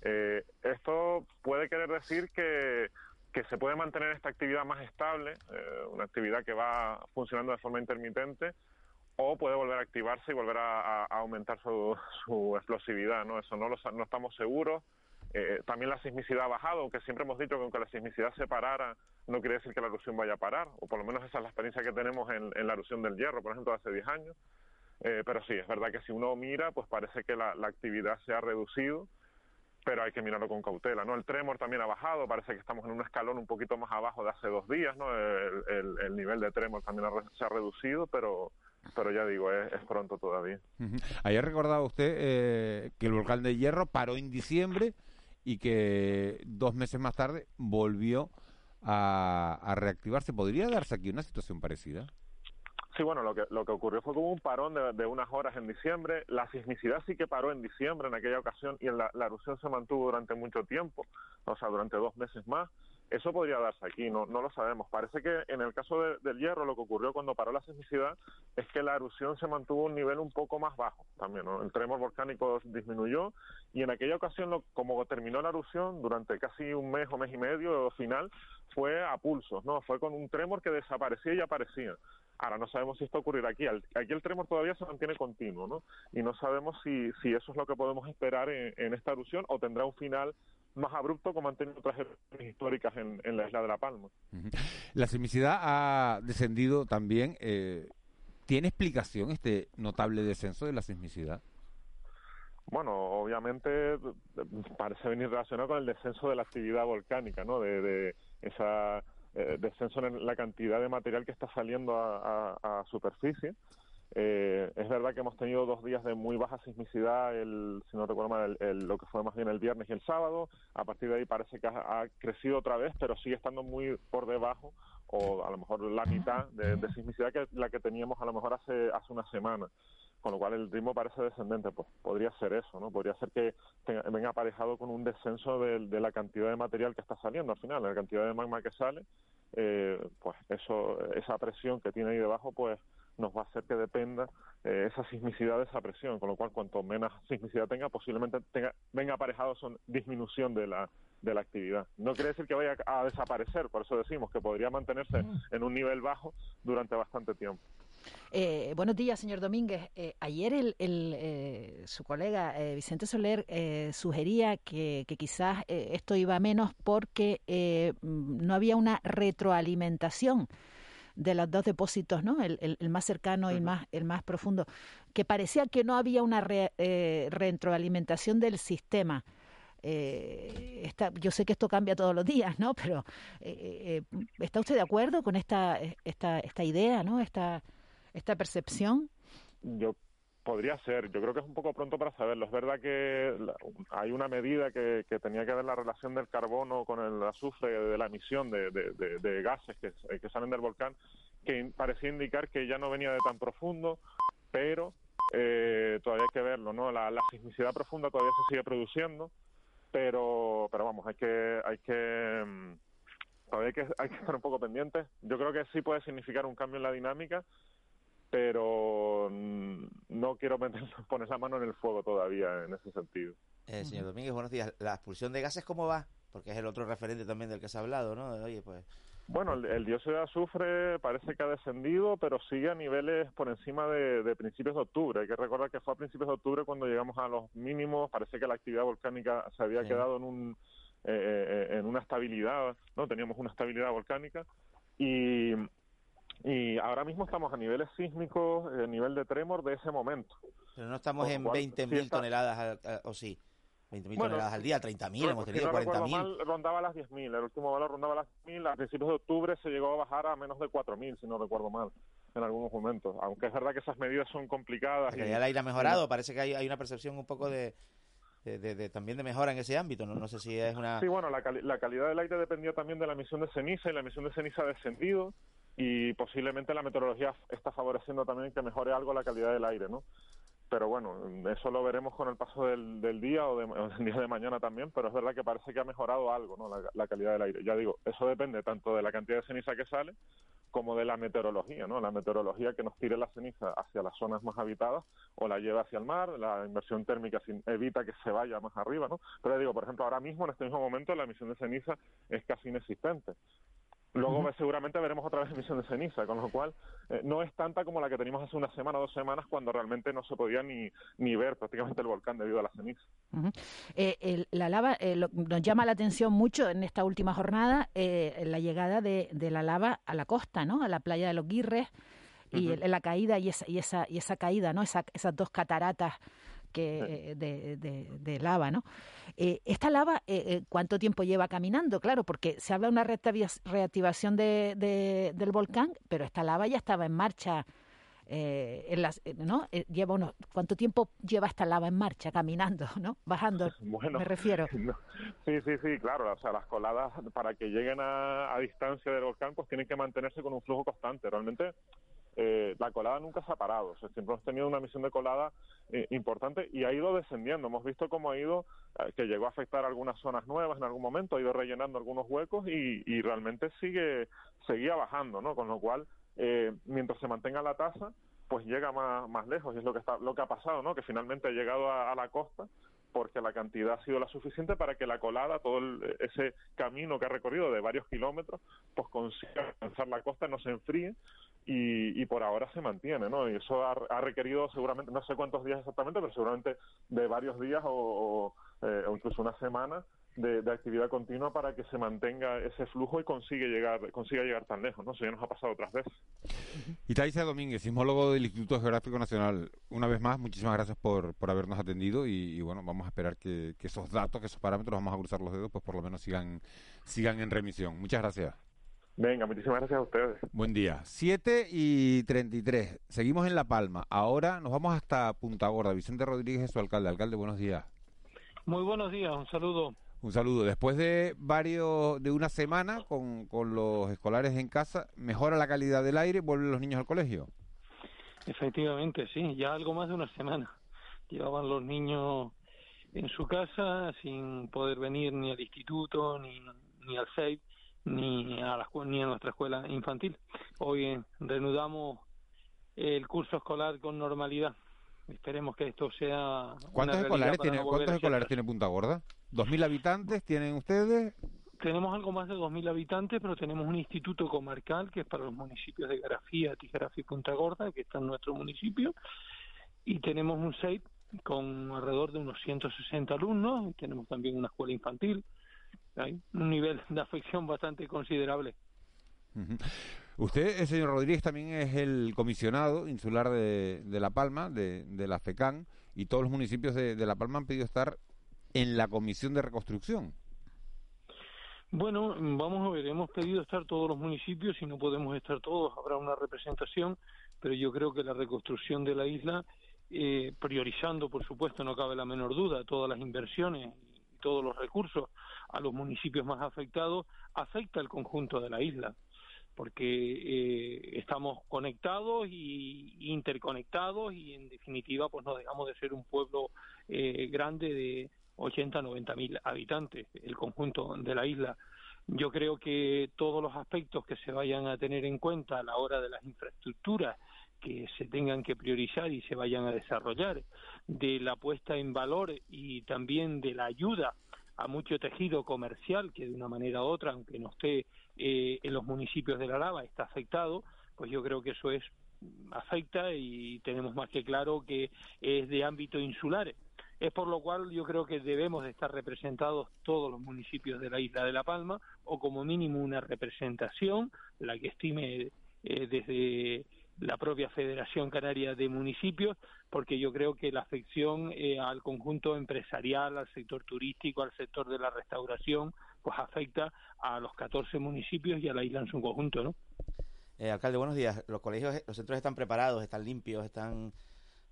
[SPEAKER 13] Eh, esto puede querer decir que, que se puede mantener esta actividad más estable, eh, una actividad que va funcionando de forma intermitente o puede volver a activarse y volver a, aumentar su, explosividad, ¿no? Eso no, lo, no estamos seguros. Eh, también la sismicidad ha bajado, aunque siempre hemos dicho que aunque la sismicidad se parara, no quiere decir que la erupción vaya a parar, o por lo menos esa es la experiencia que tenemos en, la erupción del hierro, por ejemplo, hace 10 años. Eh, pero sí, es verdad que si uno mira, pues parece que la, la, actividad se ha reducido, pero hay que mirarlo con cautela, ¿no? El tremor también ha bajado, parece que estamos en un escalón un poquito más abajo de hace dos días, ¿no? El, nivel de tremor también se ha reducido, pero pero ya digo, es, pronto todavía.
[SPEAKER 1] Ayer recordaba usted eh, que el volcán de Hierro paró en diciembre y que dos meses más tarde volvió a, reactivarse. ¿Podría darse aquí una situación parecida?
[SPEAKER 13] Sí, bueno, lo que, lo que ocurrió fue como un parón de, unas horas en diciembre. La sismicidad sí que paró en diciembre en aquella ocasión y la, la erupción se mantuvo durante mucho tiempo, o sea, durante dos meses más. Eso podría darse aquí, no, no lo sabemos. Parece que en el caso del hierro lo que ocurrió cuando paró la sismicidad es que la erupción se mantuvo a un nivel un poco más bajo también. El tremor volcánico disminuyó y en aquella ocasión, como terminó la erupción durante casi un mes o mes y medio final, fue a pulsos, ¿no? Fue con un tremor que desaparecía y aparecía. Ahora no sabemos si esto ocurrirá aquí. Aquí el tremor todavía se mantiene continuo, ¿no? Y no sabemos si, si eso es lo que podemos esperar en esta erupción o tendrá un final más abrupto como han tenido otras erupciones históricas en, la isla de La Palma.
[SPEAKER 1] La sismicidad ha descendido también. Eh, ¿Tiene explicación este notable descenso de la sismicidad?
[SPEAKER 13] Bueno, obviamente parece venir relacionado con el descenso de la actividad volcánica, ¿no? De, de esa eh, descenso en la cantidad de material que está saliendo a superficie. Eh, es verdad que hemos tenido dos días de muy baja sismicidad, el, si no recuerdo mal, el, lo que fue más bien el viernes y el sábado. A partir de ahí parece que ha, crecido otra vez, pero sigue estando muy por debajo, o a lo mejor la mitad de, sismicidad que la que teníamos a lo mejor hace, hace una semana. Con lo cual el ritmo parece descendente. Pues podría ser eso, ¿no? Podría ser que venga aparejado con un descenso de, la cantidad de material que está saliendo al final, la cantidad de magma que sale. Eh, pues eso, esa presión que tiene ahí debajo, pues nos va a hacer que dependa eh, esa sismicidad de esa presión, con lo cual cuanto menos sismicidad tenga, posiblemente tenga, venga aparejado son disminución de la, de la actividad. No quiere decir que vaya a desaparecer, por eso decimos que podría mantenerse en un nivel bajo durante bastante tiempo.
[SPEAKER 10] Eh, buenos días, señor Domínguez. Eh, ayer el, eh, su colega Vicente Soler sugería que, quizás esto iba menos porque no había una retroalimentación de los dos depósitos, ¿no? El, más cercano y el más, el más profundo, que parecía que no había una retroalimentación del sistema. yo sé que esto cambia todos los días, ¿no? Pero ¿está usted de acuerdo con esta, esta, esta idea, ¿no? Esta, esta percepción?
[SPEAKER 13] Yo podría ser. Yo creo que es un poco pronto para saberlo. Es verdad que hay una medida que, tenía que ver la relación del carbono con el azufre de la emisión de, gases que, que, salen del volcán, que parecía indicar que ya no venía de tan profundo, pero eh, todavía hay que verlo, ¿no? La, sismicidad profunda todavía se sigue produciendo, pero, pero vamos, hay que, hay que mm, todavía que, hay que estar un poco pendientes. Yo creo que sí puede significar un cambio en la dinámica, pero mm, no quiero meter, *laughs* poner la mano en el fuego todavía en ese sentido.
[SPEAKER 11] Eh, señor Domínguez, buenos días. ¿La expulsión de gases cómo va? Porque es el otro referente también del que se ha hablado, ¿no? Oye, pues...
[SPEAKER 13] Bueno, el, dióxido de azufre parece que ha descendido, pero sigue a niveles por encima de, principios de octubre. Hay que recordar que fue a principios de octubre cuando llegamos a los mínimos. Parece que la actividad volcánica se había quedado en un eh, eh, en una estabilidad, no teníamos una estabilidad volcánica y y ahora mismo estamos a niveles sísmicos, a eh, nivel de tremor de ese momento.
[SPEAKER 11] Pero no estamos en 20.000 toneladas, o sí, 20.000 toneladas al día, 30.000, hemos tenido si no 40.000.
[SPEAKER 13] rondaba las 10.000, el último valor rondaba las 10.000, a principios de octubre se llegó a bajar a menos de 4.000, si no recuerdo mal, en algunos momentos. Aunque es verdad que esas medidas son complicadas.
[SPEAKER 11] La calidad del aire ha mejorado, parece que hay, hay una percepción un poco de, de, también de mejora en ese ámbito. No, no sé si es una.
[SPEAKER 13] Sí, bueno, la, la calidad del aire dependía también de la emisión de ceniza y la emisión de ceniza ha descendido y posiblemente la meteorología está favoreciendo también que mejore algo la calidad del aire, ¿no? Pero bueno, eso lo veremos con el paso del, del día o, *laughs* del día de mañana también, pero es verdad que parece que ha mejorado algo, ¿no? La, calidad del aire. Ya digo, eso depende tanto de la cantidad de ceniza que sale como de la meteorología, ¿no? La meteorología que nos tire la ceniza hacia las zonas más habitadas o la lleva hacia el mar, la inversión térmica evita que se vaya más arriba, ¿no? Pero digo, por ejemplo, ahora mismo, en este mismo momento, la emisión de ceniza es casi inexistente. Luego seguramente veremos otra vez emisión de ceniza, con lo cual eh, no es tanta como la que teníamos hace una semana o dos semanas cuando realmente no se podía ni, ni ver prácticamente el volcán debido a la ceniza.
[SPEAKER 10] Eh, la lava eh, nos llama la atención mucho en esta última jornada la llegada de, de, la lava a la costa, ¿no? A la playa de los Guirres y la caída y esa, y esa, y esa caída, ¿no? Esa, esas dos cataratas que, de, de, lava, ¿no? Eh, esta lava, eh, eh, ¿cuánto tiempo lleva caminando? Claro, porque se habla de una reactivación de, del volcán, pero esta lava ya estaba en marcha. en las, ¿no? lleva unos, ¿Cuánto tiempo lleva esta lava en marcha, caminando, *laughs* ¿no? Bajando, *laughs* me refiero. *laughs*
[SPEAKER 13] Sí, sí, sí, claro. O sea, las coladas, para que lleguen a, a distancia del volcán, pues tienen que mantenerse con un flujo constante. Realmente eh, la colada nunca se ha parado. O sea, siempre hemos tenido una misión de colada eh, importante y ha ido descendiendo. Hemos visto cómo ha ido, eh, que llegó a afectar algunas zonas nuevas en algún momento, ha ido rellenando algunos huecos y, y realmente sigue seguía bajando, ¿no? Con lo cual, mientras se mantenga la tasa, pues llega más, más lejos y es lo que está lo que ha pasado, ¿no? Que finalmente ha llegado a la costa porque la cantidad ha sido la suficiente para que la colada, todo ese camino que ha recorrido de varios kilómetros, pues consiga alcanzar la costa, no se enfríe y, y por ahora se mantiene, ¿no? Y eso ha, requerido seguramente, no sé cuántos días exactamente, pero seguramente de varios días o, o eh, incluso una semana de, actividad continua para que se mantenga ese flujo y consigue llegar, consiga llegar tan lejos, ¿no? Eso ya nos ha pasado otras veces.
[SPEAKER 1] Y Taisa Domínguez, sismólogo del Instituto Geográfico Nacional, una vez más, muchísimas gracias por, por habernos atendido y, bueno, vamos a esperar que, que, esos datos, que esos parámetros, vamos a cruzar los dedos, pues por lo menos sigan, sigan en remisión. Muchas gracias.
[SPEAKER 13] Venga, muchísimas gracias a ustedes.
[SPEAKER 1] Buen día. 7 y 33. Seguimos en La Palma. Ahora nos vamos hasta Punta Gorda. Vicente Rodríguez, su alcalde. Alcalde, buenos días.
[SPEAKER 14] Muy buenos días, un saludo.
[SPEAKER 1] Un saludo. Después de varios, de una semana con, con los escolares en casa, ¿mejora la calidad del aire? ¿Vuelven los niños al colegio?
[SPEAKER 14] Efectivamente, sí. Ya algo más de una semana. Llevaban los niños en su casa sin poder venir ni al instituto ni, ni al SEIP ni a, la, ni a nuestra escuela infantil. Hoy reanudamos el curso escolar con normalidad. Esperemos que esto sea.
[SPEAKER 1] ¿Cuántos escolares tiene, ¿cuántos escolares tiene Punta Gorda? ¿Dos mil habitantes tienen ustedes?
[SPEAKER 14] tenemos algo más de 2.000 habitantes, pero tenemos un instituto comarcal que es para los municipios de Garafía, Tijerafía y Punta Gorda, que está en nuestro municipio, y tenemos un SEIP con alrededor de unos 160 alumnos, y tenemos también una escuela infantil, hay un nivel de afección bastante considerable.
[SPEAKER 1] Usted, el señor Rodríguez, también es el comisionado insular de, La Palma, de, la FECAN, y todos los municipios de, de La Palma han pedido estar en la comisión de reconstrucción.
[SPEAKER 14] Bueno, vamos a ver, hemos pedido estar todos los municipios, y no podemos estar todos, habrá una representación, pero yo creo que la reconstrucción de la isla, eh, priorizando, por supuesto, no cabe la menor duda, todas las inversiones todos los recursos a los municipios más afectados, afecta al conjunto de la isla porque eh, estamos conectados y interconectados y en definitiva pues no dejamos de ser un pueblo eh, grande de 80, 90 mil habitantes, el conjunto de la isla. Yo creo que todos los aspectos que se vayan a tener en cuenta a la hora de las infraestructuras que se tengan que priorizar y se vayan a desarrollar, de la puesta en valor y también de la ayuda a mucho tejido comercial que de una manera u otra, aunque no esté eh, en los municipios de la Lava, está afectado, pues yo creo que eso es afecta y tenemos más que claro que es de ámbito insular. Es por lo cual yo creo que debemos de estar representados todos los municipios de la isla de La Palma o como mínimo una representación, la que estime eh, desde la propia Federación Canaria de Municipios, porque yo creo que la afección eh, al conjunto empresarial, al sector turístico, al sector de la restauración, pues afecta a los 14 municipios y a la isla en su conjunto, ¿no?
[SPEAKER 11] Eh, alcalde, buenos días. Los colegios, los centros están preparados, están limpios, están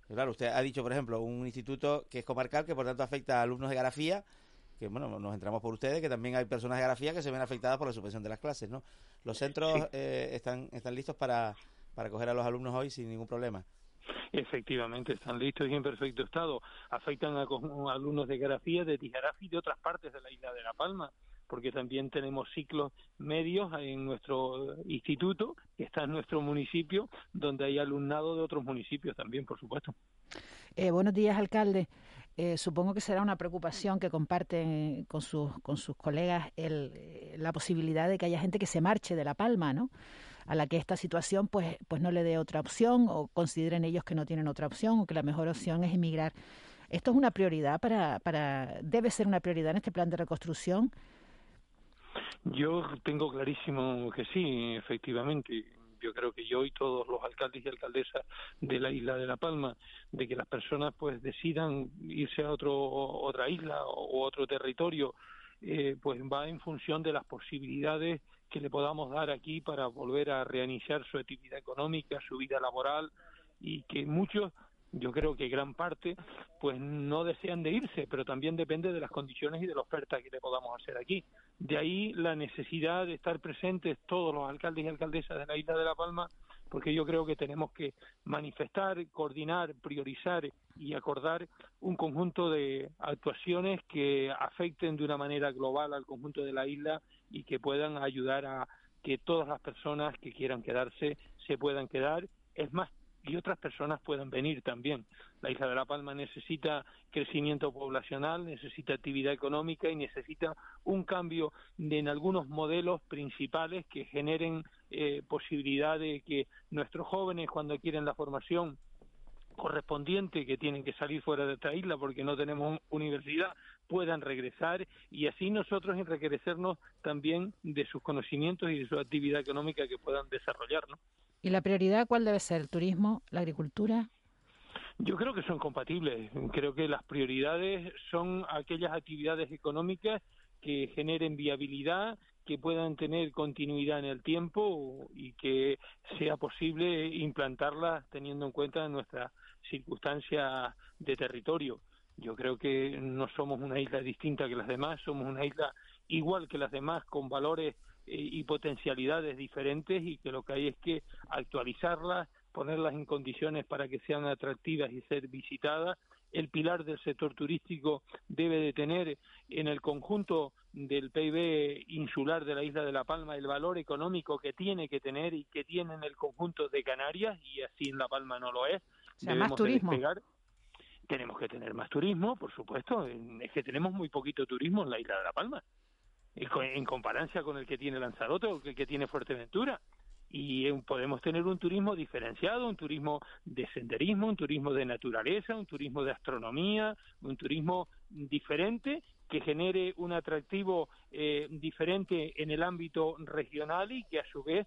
[SPEAKER 11] Claro, usted ha dicho, por ejemplo, un instituto que es comarcal, que por tanto afecta a alumnos de Garafía, que bueno, nos entramos por ustedes, que también hay personas de Garafía que se ven afectadas por la suspensión de las clases, ¿no? Los centros eh, están, están listos para, para acoger a los alumnos hoy sin ningún problema.
[SPEAKER 14] Efectivamente, están listos y en perfecto estado. Afectan a, alumnos de Garafía, de Tijarafi y de otras partes de la isla de La Palma porque también tenemos ciclos medios en nuestro instituto, que está en nuestro municipio, donde hay alumnado de otros municipios también, por supuesto.
[SPEAKER 10] Eh, buenos días, alcalde. Eh, supongo que será una preocupación que comparten con sus, con sus colegas el, eh, la posibilidad de que haya gente que se marche de La Palma, ¿no? A la que esta situación pues, pues no le dé otra opción o consideren ellos que no tienen otra opción o que la mejor opción es emigrar. ¿Esto es una prioridad para, para debe ser una prioridad en este plan de reconstrucción?
[SPEAKER 14] Yo tengo clarísimo que sí, efectivamente. Yo creo que yo y todos los alcaldes y alcaldesas de la isla de La Palma, de que las personas pues decidan irse a otro, otra isla o otro territorio, eh, pues va en función de las posibilidades que le podamos dar aquí para volver a reiniciar su actividad económica, su vida laboral y que muchos yo creo que gran parte pues no desean de irse, pero también depende de las condiciones y de la oferta que le podamos hacer aquí. De ahí la necesidad de estar presentes todos los alcaldes y alcaldesas de la isla de La Palma, porque yo creo que tenemos que manifestar, coordinar, priorizar y acordar un conjunto de actuaciones que afecten de una manera global al conjunto de la isla y que puedan ayudar a que todas las personas que quieran quedarse se puedan quedar. Es más, y otras personas puedan venir también. La isla de La Palma necesita crecimiento poblacional, necesita actividad económica y necesita un cambio en algunos modelos principales que generen eh, posibilidad de que nuestros jóvenes cuando quieren la formación correspondiente que tienen que salir fuera de esta isla porque no tenemos universidad puedan regresar y así nosotros enriquecernos también de sus conocimientos y de su actividad económica que puedan desarrollar, ¿no?
[SPEAKER 10] ¿Y la prioridad cuál debe ser? ¿El turismo? ¿La agricultura?
[SPEAKER 14] Yo creo que son compatibles. Creo que las prioridades son aquellas actividades económicas que generen viabilidad, que puedan tener continuidad en el tiempo y que sea posible implantarlas teniendo en cuenta nuestras circunstancias de territorio. Yo creo que no somos una isla distinta que las demás, somos una isla igual que las demás con valores y potencialidades diferentes y que lo que hay es que actualizarlas, ponerlas en condiciones para que sean atractivas y ser visitadas. El pilar del sector turístico debe de tener en el conjunto del PIB insular de la isla de La Palma el valor económico que tiene que tener y que tiene en el conjunto de Canarias y así en La Palma no lo es.
[SPEAKER 10] más turismo.
[SPEAKER 14] Tenemos que tener más turismo, por supuesto. Es que tenemos muy poquito turismo en la isla de La Palma en comparancia con el que tiene Lanzarote o el que tiene Fuerteventura y podemos tener un turismo diferenciado, un turismo de senderismo, un turismo de naturaleza, un turismo de astronomía, un turismo diferente que genere un atractivo eh, diferente en el ámbito regional y que a su vez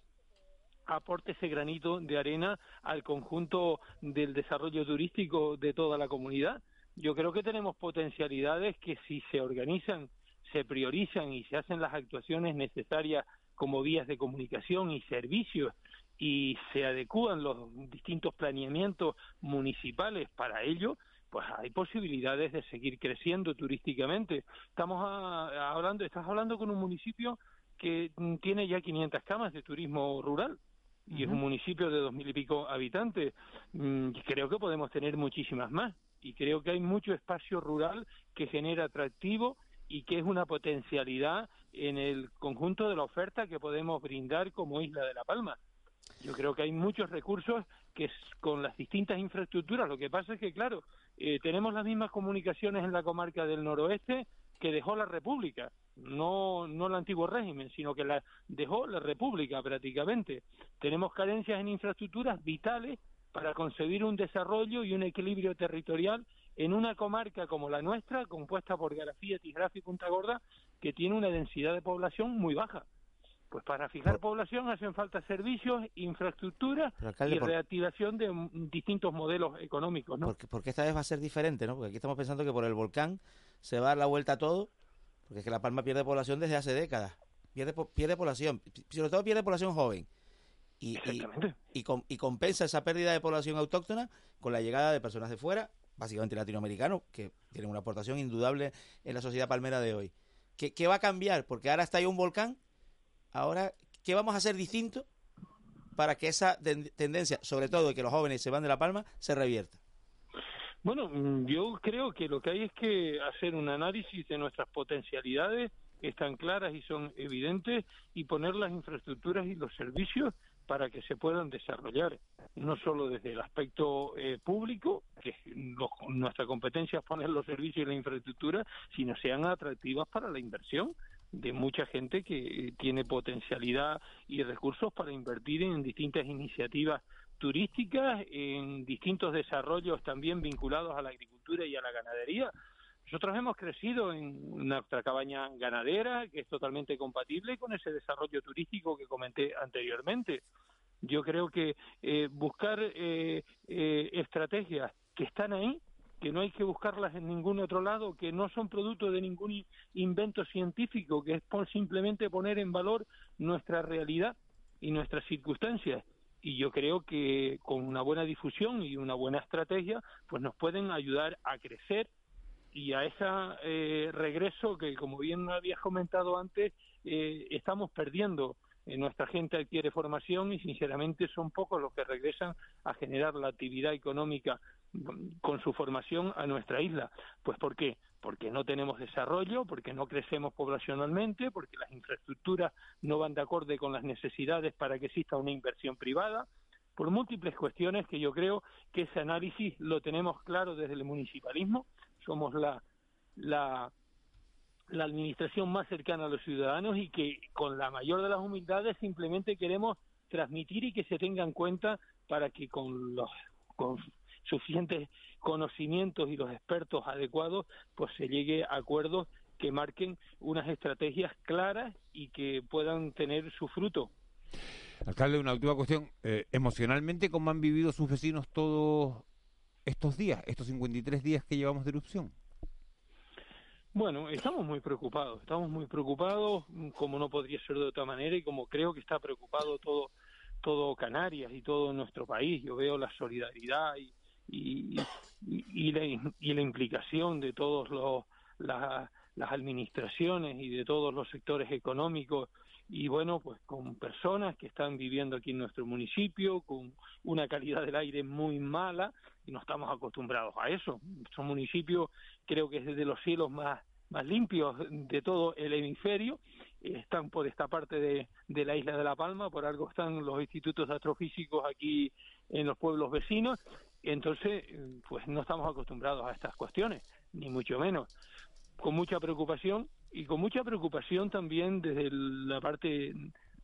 [SPEAKER 14] aporte ese granito de arena al conjunto del desarrollo turístico de toda la comunidad. Yo creo que tenemos potencialidades que si se organizan, se priorizan y se hacen las actuaciones necesarias como vías de comunicación y servicios y se adecúan los distintos planeamientos municipales para ello, pues hay posibilidades de seguir creciendo turísticamente. Estamos hablando, estás hablando con un municipio que tiene ya 500 camas de turismo rural y es un municipio de dos mil y pico habitantes. Mm, creo que podemos tener muchísimas más y creo que hay mucho espacio rural que genera atractivo y que es una potencialidad en el conjunto de la oferta que podemos brindar como Isla de La Palma. Yo creo que hay muchos recursos que con las distintas infraestructuras, lo que pasa es que, claro, eh, tenemos las mismas comunicaciones en la comarca del noroeste que dejó la República, no, no el antiguo régimen, sino que la dejó la República prácticamente. Tenemos carencias en infraestructuras vitales para concebir un desarrollo y un equilibrio territorial en una comarca como la nuestra, compuesta por Garafía, Tigrafi y Punta Gorda, que tiene una densidad de población muy baja. Pues para fijar población hacen falta servicios, infraestructura y reactivación de distintos modelos económicos, ¿no?
[SPEAKER 11] Porque, porque, esta vez va a ser diferente, ¿no? Porque aquí estamos pensando que por el volcán se va a dar la vuelta a todo, porque es que La Palma pierde población desde hace décadas. Pierde, pierde población, sobre todo pierde población joven. Y, y, y, y compensa esa pérdida de población autóctona con la llegada de personas de fuera básicamente latinoamericano, que tienen una aportación indudable en la sociedad palmera de hoy. ¿Qué, qué va a cambiar? Porque ahora está ahí un volcán, ahora, ¿qué vamos a hacer distinto para que esa tendencia, sobre todo de que los jóvenes se van de La Palma, se revierta?
[SPEAKER 14] Bueno, mm, yo creo que lo que hay es que hacer un análisis de nuestras potencialidades, que están claras y son evidentes, y poner las infraestructuras y los servicios para que se puedan desarrollar, no solo desde el aspecto eh, público, que nuestra competencia es poner los servicios y la infraestructura, sino sean atractivas para la inversión de mucha gente que tiene potencialidad y recursos para invertir en distintas iniciativas turísticas, en distintos desarrollos también vinculados a la agricultura y a la ganadería, nosotros hemos crecido en nuestra cabaña ganadera, que es totalmente compatible con ese desarrollo turístico que comenté anteriormente. Yo creo que eh, buscar eh, eh, estrategias que están ahí, que no hay que buscarlas en ningún otro lado, que no son producto de ningún invento científico, que es por simplemente poner en valor nuestra realidad y nuestras circunstancias y yo creo que con una buena difusión y una buena estrategia pues nos pueden ayudar a crecer y a ese eh, regreso que, como bien habías comentado antes, eh, estamos perdiendo. Eh, nuestra gente adquiere formación y, sinceramente, son pocos los que regresan a generar la actividad económica mm, con su formación a nuestra isla. Pues ¿por qué? Porque no tenemos desarrollo, porque no crecemos poblacionalmente, porque las infraestructuras no van de acorde con las necesidades para que exista una inversión privada, por múltiples cuestiones que yo creo que ese análisis lo tenemos claro desde el municipalismo somos la, la, la administración más cercana a los ciudadanos y que con la mayor de las humildades simplemente queremos transmitir y que se tenga en cuenta para que con los con suficientes conocimientos y los expertos adecuados pues se llegue a acuerdos que marquen unas estrategias claras y que puedan tener su fruto.
[SPEAKER 1] Alcalde, una última cuestión. Eh, emocionalmente, ¿cómo han vivido sus vecinos todos estos días, estos 53 días que llevamos de erupción?
[SPEAKER 14] Bueno, estamos muy preocupados, estamos muy preocupados, como no podría ser de otra manera y como creo que está preocupado todo todo Canarias y todo nuestro país. Yo veo la solidaridad y, y, la, y la, implicación de todos los las administraciones y de todos los sectores económicos y bueno, pues con personas que están viviendo aquí en nuestro municipio, con una calidad del aire muy mala y no estamos acostumbrados a eso. Nuestro municipio creo que es de los cielos más, más limpios de todo el hemisferio, están por esta parte de, de la isla de La Palma, por algo están los institutos astrofísicos aquí en los pueblos vecinos, entonces pues no estamos acostumbrados a estas cuestiones, ni mucho menos. Con mucha preocupación y con mucha preocupación también desde la parte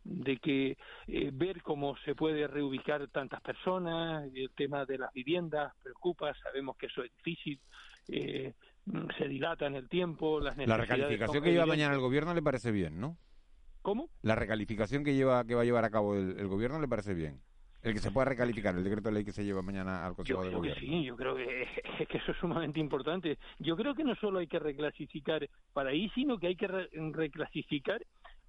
[SPEAKER 14] de que eh, ver cómo se puede reubicar tantas personas, el tema de las viviendas preocupa, sabemos que eso es difícil, eh, se dilata en el tiempo, las
[SPEAKER 1] La recalificación que lleva mañana el gobierno le parece bien, ¿no?
[SPEAKER 14] ¿Cómo?
[SPEAKER 1] La recalificación que lleva que va a llevar a cabo el, gobierno le parece bien. El que se pueda recalificar, el decreto de ley que se lleva mañana al Consejo de Gobierno.
[SPEAKER 14] sí, yo creo que, *laughs* que, eso es sumamente importante. Yo creo que no solo hay que reclasificar para ahí, sino que hay que reclasificar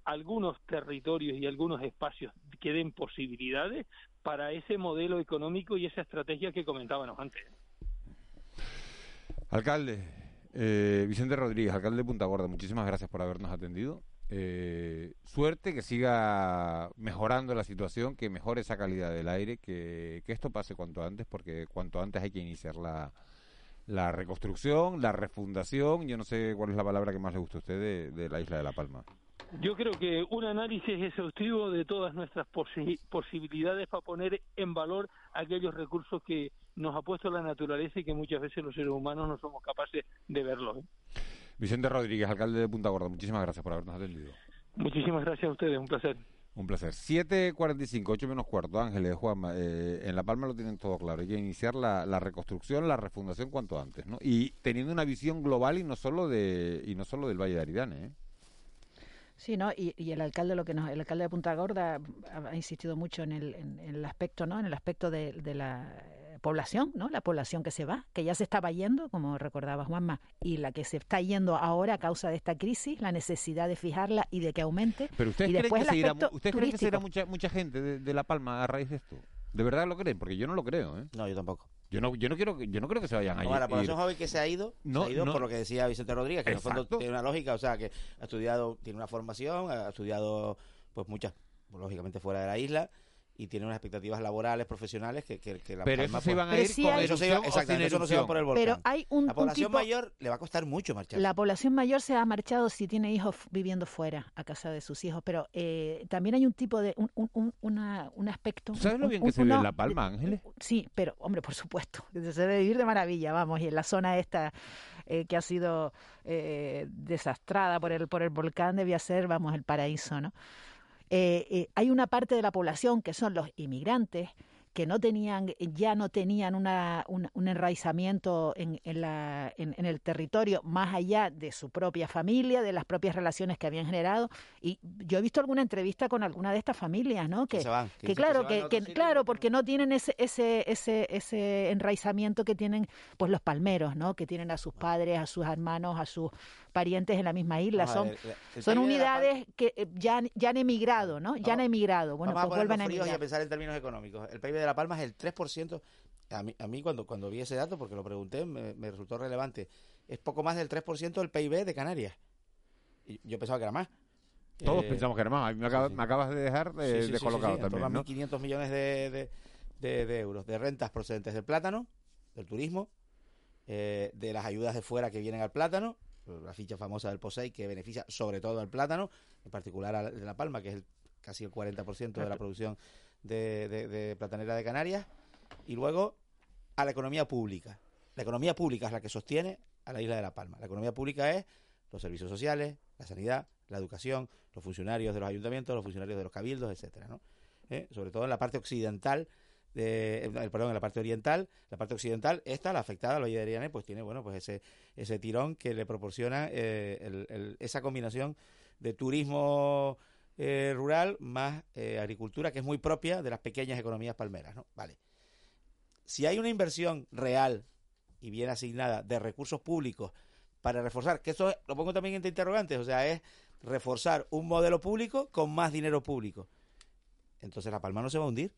[SPEAKER 14] algunos territorios y algunos espacios que den posibilidades para ese modelo económico y esa estrategia que comentábamos antes.
[SPEAKER 1] Alcalde, eh, Vicente Rodríguez, alcalde de Punta Gorda, muchísimas gracias por habernos atendido. Eh, suerte, que siga mejorando la situación, que mejore esa calidad del aire, que, esto pase cuanto antes, porque cuanto antes hay que iniciar la, la reconstrucción, la refundación. Yo no sé cuál es la palabra que más le gusta a usted de la isla de La Palma.
[SPEAKER 14] Yo creo que un análisis exhaustivo de todas nuestras posibilidades para poner en valor aquellos recursos que nos ha puesto la naturaleza y que muchas veces los seres humanos no somos capaces de verlo. ¿eh?
[SPEAKER 1] Vicente Rodríguez, alcalde de Punta Gorda, muchísimas gracias por habernos atendido.
[SPEAKER 14] Muchísimas gracias a ustedes, un placer.
[SPEAKER 1] Un placer. 7.45, 8 menos cuarto, Ángeles, Juanma, eh, en La Palma lo tienen todo claro. Hay que iniciar la, la, reconstrucción, la refundación cuanto antes, ¿no? Y teniendo una visión global y no solo de y no solo del Valle de Aridane, ¿eh?
[SPEAKER 10] Sí, ¿no? Y, y, el alcalde lo que nos, el alcalde de Punta Gorda ha, insistido mucho en el, en, el aspecto, ¿no? En el aspecto de, de, la población, ¿no? La población que se va, que ya se estaba yendo, como recordaba Juanma, y la que se está yendo ahora a causa de esta crisis, la necesidad de fijarla y de que aumente.
[SPEAKER 1] Pero usted cree que se irá, ¿usted cree que se irá mucha, mucha gente de, de La Palma a raíz de esto? ¿De verdad lo creen? Porque yo no lo creo, ¿eh?
[SPEAKER 11] No, yo tampoco.
[SPEAKER 1] Yo no, yo no quiero, yo no creo que se vayan a ir.
[SPEAKER 11] la población joven que se ha ido, se ha ido por lo que decía Vicente Rodríguez, que en el fondo tiene una lógica, o sea, que ha estudiado, tiene una formación, ha estudiado, pues muchas, pues, lógicamente fuera de la isla, y tiene unas expectativas laborales, profesionales que, que, que
[SPEAKER 1] la Pero eso se iban a ir con
[SPEAKER 11] eso, se eso no se iba por el volcán.
[SPEAKER 10] Pero hay un,
[SPEAKER 11] la población mayor le va a costar mucho marchar.
[SPEAKER 10] La población mayor se ha marchado si tiene hijos viviendo fuera, a casa de sus hijos, pero eh, también hay un tipo de, un, un, una, un aspecto...
[SPEAKER 1] ¿Sabes lo bien que se ve en La Palma, Ángeles?
[SPEAKER 10] Sí, pero, hombre, por supuesto, *laughs* se debe vivir de maravilla, vamos, y en la zona esta... Eh, que ha sido eh, desastrada por el por el volcán debía ser vamos el paraíso no eh, eh, hay una parte de la población que son los inmigrantes que no tenían, ya no tenían una, un, enraizamiento en, en, la, en, el territorio más allá de su propia familia, de las propias relaciones que habían generado. Y yo he visto alguna entrevista con alguna de estas familias, ¿no? Que, que, claro, que, claro, porque no tienen ese, ese, ese, ese enraizamiento que tienen pues los palmeros, ¿no? Que tienen a sus padres, a sus hermanos, a sus parientes en la misma isla. son son unidades que eh, ya, ya han emigrado, ¿no? Ya han emigrado. Bueno, pues vuelven a emigrar.
[SPEAKER 11] Y a pensar en términos económicos. El PIB de La Palma es el 3%. A mí, a mí cuando, cuando vi ese dato, porque lo pregunté, me, resultó relevante. Es poco más del 3% del PIB de Canarias. Y yo pensaba que era más.
[SPEAKER 1] Todos eh, pensamos que era más. Me, acabas de dejar de, de colocado también. ¿no?
[SPEAKER 11] 1.500 millones de, de, euros de rentas procedentes del plátano, del turismo, eh, de las ayudas de fuera que vienen al plátano la ficha famosa del POSEI que beneficia sobre todo al plátano, en particular a La Palma, que es casi el 40% de la *laughs* producción de, platanera de Canarias, y luego a la economía pública. La economía pública es la que sostiene a la isla de La Palma. La economía pública es los servicios sociales, la sanidad, la educación, los funcionarios de los ayuntamientos, los funcionarios de los cabildos, etcétera, ¿no? ¿Eh? Sobre todo en la parte occidental de, eh, perdón, en la parte oriental, la parte occidental, esta, la afectada, la Valle de pues tiene, bueno, pues ese, ese tirón que le proporciona eh, esa combinación de turismo eh, rural más agricultura, que es muy propia de las pequeñas economías palmeras, ¿no? Vale. Si hay una inversión real y bien asignada de recursos públicos para reforzar, que eso lo pongo también entre interrogantes, o sea, es reforzar un modelo público con más dinero público. Entonces la palma no se va a hundir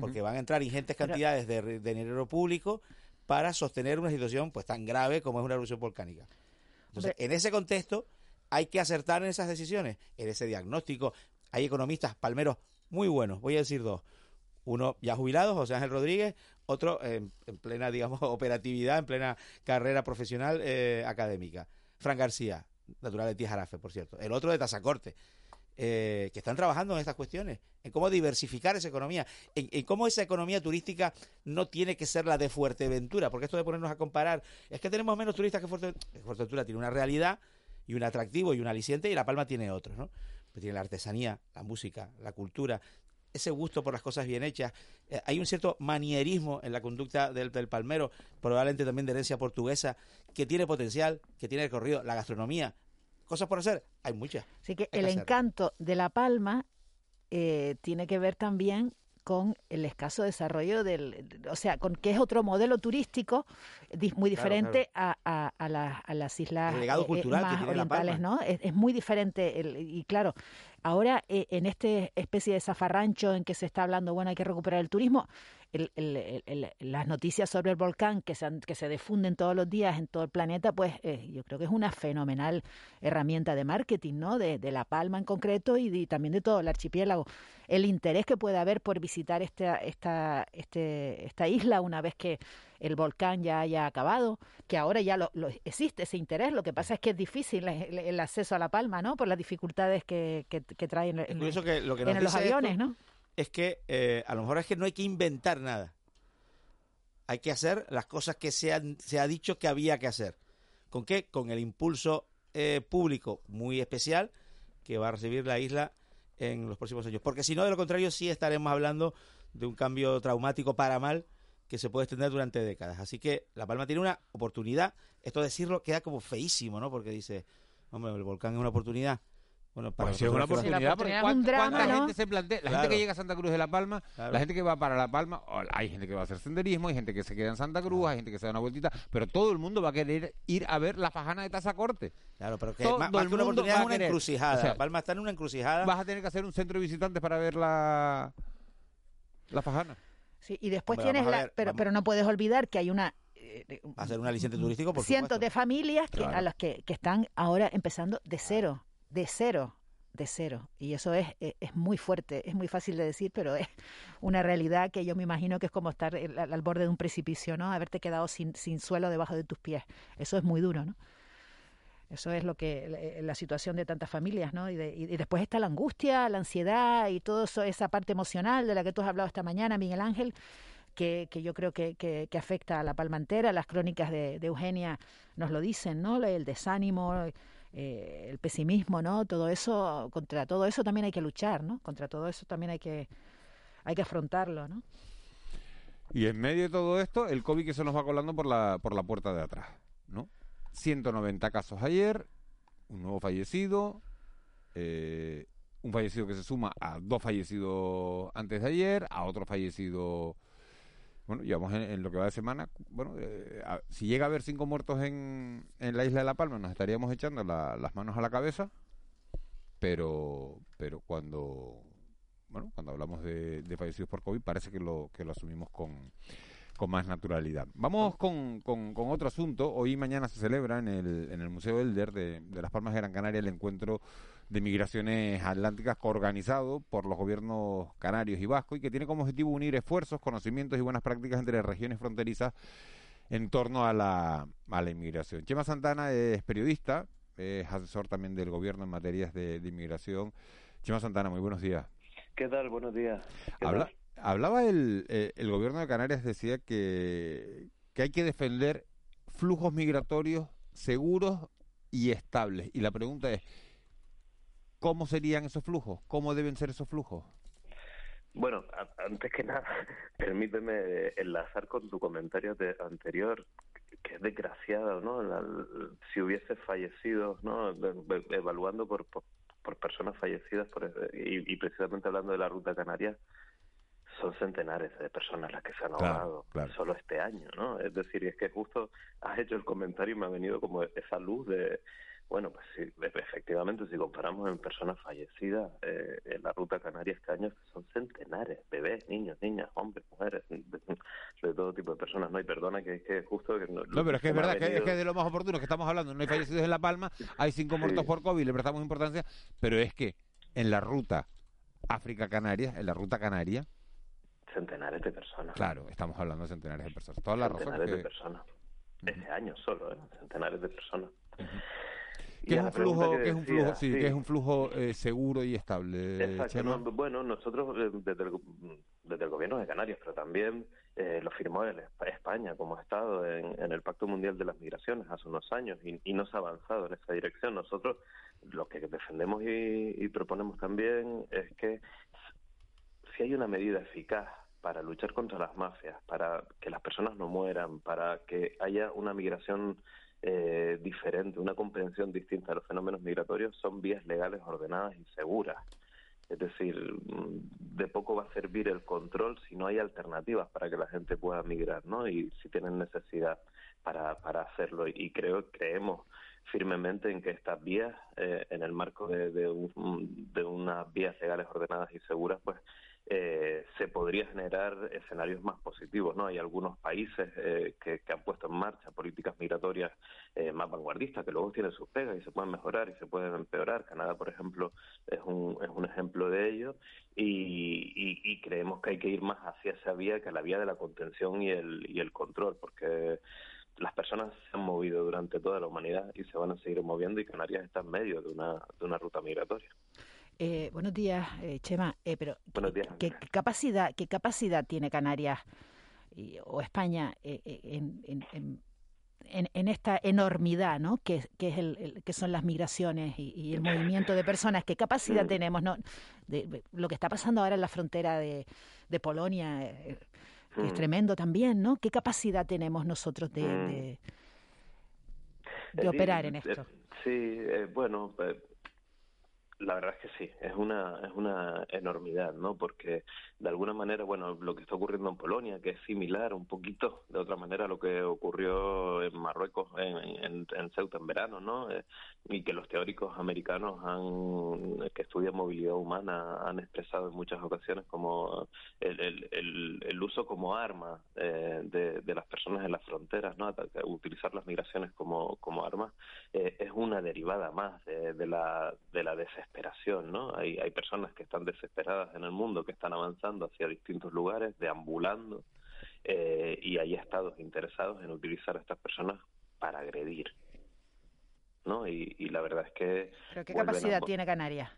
[SPEAKER 11] porque van a entrar ingentes cantidades de, dinero público para sostener una situación pues tan grave como es una erupción volcánica. Entonces, en ese contexto hay que acertar en esas decisiones, en ese diagnóstico. Hay economistas palmeros muy buenos, voy a decir dos. Uno ya jubilado, José Ángel Rodríguez, otro en, plena, digamos, *laughs* operatividad, en plena carrera profesional eh, académica. Fran García, natural de Tijarafe, por cierto. El otro de Tazacorte. Eh, que están trabajando en estas cuestiones, en cómo diversificar esa economía, en, cómo esa economía turística no tiene que ser la de Fuerteventura, porque esto de ponernos a comparar, es que tenemos menos turistas que Fuerteventura. Fuerteventura tiene una realidad y un atractivo y un aliciente y La Palma tiene otros, ¿no? Pues tiene la artesanía, la música, la cultura, ese gusto por las cosas bien hechas. Eh, hay un cierto manierismo en la conducta del, del, palmero, probablemente también de herencia portuguesa, que tiene potencial, que tiene recorrido, la gastronomía, cosas por hacer, hay muchas.
[SPEAKER 10] Así que el encanto de La Palma eh, tiene que ver también con el escaso desarrollo del, o sea, con que es otro modelo turístico muy diferente A, a, las islas
[SPEAKER 11] eh, eh,
[SPEAKER 10] más orientales, ¿no? Es, muy diferente y claro, ahora en este especie de zafarrancho en que se está hablando, bueno, hay que recuperar el turismo, las noticias sobre el volcán que se, que se difunden todos los días en todo el planeta, pues eh, yo creo que es una fenomenal herramienta de marketing, ¿no? De, La Palma en concreto y, también de todo el archipiélago. El interés que puede haber por visitar esta, esta, este, esta isla una vez que el volcán ya haya acabado, que ahora ya lo, existe ese interés, lo que pasa es que es difícil el, acceso a La Palma, ¿no? Por las dificultades que, que, traen en, los aviones, ¿no?
[SPEAKER 11] Es que eh, a lo mejor es que no hay que inventar nada. Hay que hacer las cosas que se, se ha dicho que había que hacer. ¿Con qué? Con el impulso eh, público muy especial que va a recibir la isla en los próximos años. Porque si no, de lo contrario, sí estaremos hablando de un cambio traumático para mal que se puede extender durante décadas. Así que La Palma tiene una oportunidad. Esto decirlo queda como feísimo, ¿no? Porque dice, hombre, el volcán es una oportunidad.
[SPEAKER 1] Bueno, para pues es una oportunidad, porque ¿cuánta, gente se plantea? La gente que llega a Santa Cruz de La Palma, la gente que va para La Palma, hay gente que va a hacer senderismo, hay gente que se queda en Santa Cruz, hay gente que se da una vueltita, pero todo el mundo va a querer ir a ver la fajana de Tazacorte.
[SPEAKER 11] Claro, pero que más, que una oportunidad es una encrucijada. la Palma está en una encrucijada.
[SPEAKER 1] Vas a tener que hacer un centro de visitantes para ver la, la fajana.
[SPEAKER 10] Sí, y después tienes la... pero, pero no puedes olvidar que hay una
[SPEAKER 11] eh, hacer un aliciente turístico por
[SPEAKER 10] cientos de familias que, a las que, que, están ahora empezando de cero de cero de cero. Y eso es, e, es, muy fuerte, es muy fácil de decir, pero es una realidad que yo me imagino que es como estar al, borde de un precipicio, ¿no? Haberte quedado sin, sin suelo debajo de tus pies. Eso es muy duro, ¿no? Eso es lo que la situación de tantas familias, ¿no? Y, después está la angustia, la ansiedad y toda esa parte emocional de la que tú has hablado esta mañana, Miguel Ángel, que, que yo creo que, que, afecta a la palma entera. Las crónicas de, de Eugenia nos lo dicen, ¿no? El desánimo, eh, el pesimismo, ¿no? Todo eso, contra todo eso también hay que luchar, ¿no? Contra todo eso también hay que, hay que afrontarlo, ¿no?
[SPEAKER 1] Y en medio de todo esto, el COVID que se nos va colando por la, por la puerta de atrás, ¿no? 190 casos ayer, un nuevo fallecido, eh, un fallecido que se suma a dos fallecidos antes de ayer, a otro fallecido bueno, llevamos en, lo que va de semana, bueno, eh, si llega a haber cinco muertos en, en la isla de La Palma, nos estaríamos echando las manos a la cabeza, pero, pero cuando, bueno, cuando hablamos de, fallecidos por COVID, parece que lo, que lo asumimos con, con más naturalidad. Vamos con, con, otro asunto. Hoy y mañana se celebra en el, en el Museo Elder de, de Las Palmas de Gran Canaria el encuentro de Migraciones Atlánticas organizado por los gobiernos canarios y vasco y que tiene como objetivo unir esfuerzos, conocimientos y buenas prácticas entre regiones fronterizas en torno a la, a la inmigración. Chema Santana es periodista, es asesor también del gobierno en materias de, inmigración. Chema Santana, muy buenos días.
[SPEAKER 15] ¿Qué tal? Buenos días.
[SPEAKER 1] Hablaba el, eh, el gobierno de Canarias, decía que, hay que defender flujos migratorios seguros y estables. Y la pregunta es, ¿Cómo serían esos flujos? ¿Cómo deben ser esos flujos?
[SPEAKER 15] Bueno, antes que *laughs* nada, permíteme enlazar con tu comentario anterior, que es desgraciado, ¿no? si hubiese fallecido, ¿no? Evaluando por, por, personas fallecidas por, y, precisamente hablando de la ruta canaria, son centenares de personas las que se han ahogado solo este año, ¿no? Es decir, es que justo has hecho el comentario y me ha venido como esa luz de bueno, pues sí, efectivamente, si comparamos en personas fallecidas eh, en la ruta canaria este año, son centenares, bebés, niños, niñas, hombres, mujeres, *laughs* de, todo tipo de personas. No, hay perdona que es que justo... Que
[SPEAKER 1] no, pero es que es verdad que, es que de lo más oportuno que estamos hablando, no hay fallecidos en La Palma, *laughs* hay cinco muertos por COVID, le prestamos importancia, pero es que en la ruta África-Canarias, en la ruta canaria...
[SPEAKER 15] Centenares de personas.
[SPEAKER 1] Claro, estamos hablando de centenares de personas.
[SPEAKER 15] Centenares de personas. Este año solo, ¿eh? centenares de personas.
[SPEAKER 1] ¿Qué es un flujo, que, es un flujo, sí, que es un flujo seguro y estable?
[SPEAKER 15] Exacto. bueno, nosotros desde el, desde el gobierno de Canarias, pero también eh, lo firmó España como Estado en, el Pacto Mundial de las Migraciones hace unos años y, no se ha avanzado en esa dirección. Nosotros lo que defendemos y, proponemos también es que si hay una medida eficaz para luchar contra las mafias, para que las personas no mueran, para que haya una migración eh, diferente, una comprensión distinta de los fenómenos migratorios, son vías legales ordenadas y seguras. Es decir, mm, de poco va a servir el control si no hay alternativas para que la gente pueda migrar, ¿no? Y si tienen necesidad para, para hacerlo. Y creo, creemos firmemente en que estas vías, eh, en el marco de, de, de unas vías legales ordenadas y seguras, pues eh, se podría generar escenarios más positivos. ¿no? Hay algunos países eh, que, han puesto en marcha políticas migratorias eh, más vanguardistas que luego tienen sus pegas y se pueden mejorar y se pueden empeorar. Canadá, por ejemplo, es un, es un ejemplo de ello y, y, creemos que hay que ir más hacia esa vía que la vía de la contención y el, y el control, porque las personas se han movido durante toda la humanidad y se van a seguir moviendo y Canarias está en medio de una, de una ruta migratoria.
[SPEAKER 10] Eh, buenos días, eh, Chema. Eh, pero ¿qué, capacidad, ¿Qué capacidad tiene Canarias o España en, en, esta enormidad, ¿no? Que, es el, que son las migraciones y, el movimiento de personas. ¿Qué capacidad tenemos, no? De, lo que está pasando ahora en la frontera de, de Polonia, es mm. tremendo también, ¿no? ¿Qué capacidad tenemos nosotros de, de, mm. operar en esto?
[SPEAKER 15] Sí, bueno, la verdad es que sí, es una, es una enormidad, ¿no? Porque de alguna manera, bueno, lo que está ocurriendo en Polonia, que es similar un poquito de otra manera a lo que ocurrió en Marruecos, en, en, Ceuta en verano, ¿no? Eh, y que los teóricos americanos han, que estudian movilidad humana han expresado en muchas ocasiones como el, el, el, uso como arma eh, de, de, las personas en las fronteras, ¿no? Utilizar las migraciones como, como arma eh, es una derivada más de, de la, de la desesperación desesperación, ¿no? Hay, hay personas que están desesperadas en el mundo, que están avanzando hacia distintos lugares, deambulando, eh, y hay estados interesados en utilizar a estas personas para agredir, ¿no? Y, la verdad es que...
[SPEAKER 10] ¿Pero qué capacidad tiene Canarias?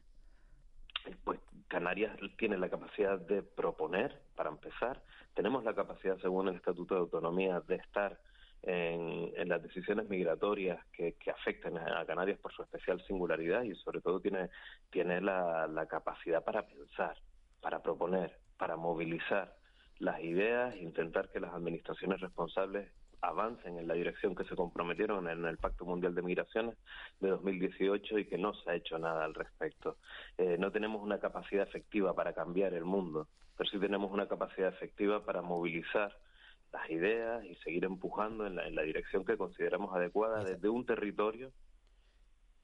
[SPEAKER 15] Pues Canarias tiene la capacidad de proponer, para empezar. Tenemos la capacidad, según el Estatuto de Autonomía, de estar en, las decisiones migratorias que, que, afecten a Canarias por su especial singularidad y sobre todo tiene, tiene la, la capacidad para pensar, para proponer, para movilizar las ideas, intentar que las administraciones responsables avancen en la dirección que se comprometieron en el Pacto Mundial de Migraciones de 2018 y que no se ha hecho nada al respecto. Eh, no tenemos una capacidad efectiva para cambiar el mundo, pero sí tenemos una capacidad efectiva para movilizar las ideas y seguir empujando en la, en la dirección que consideramos adecuada desde un territorio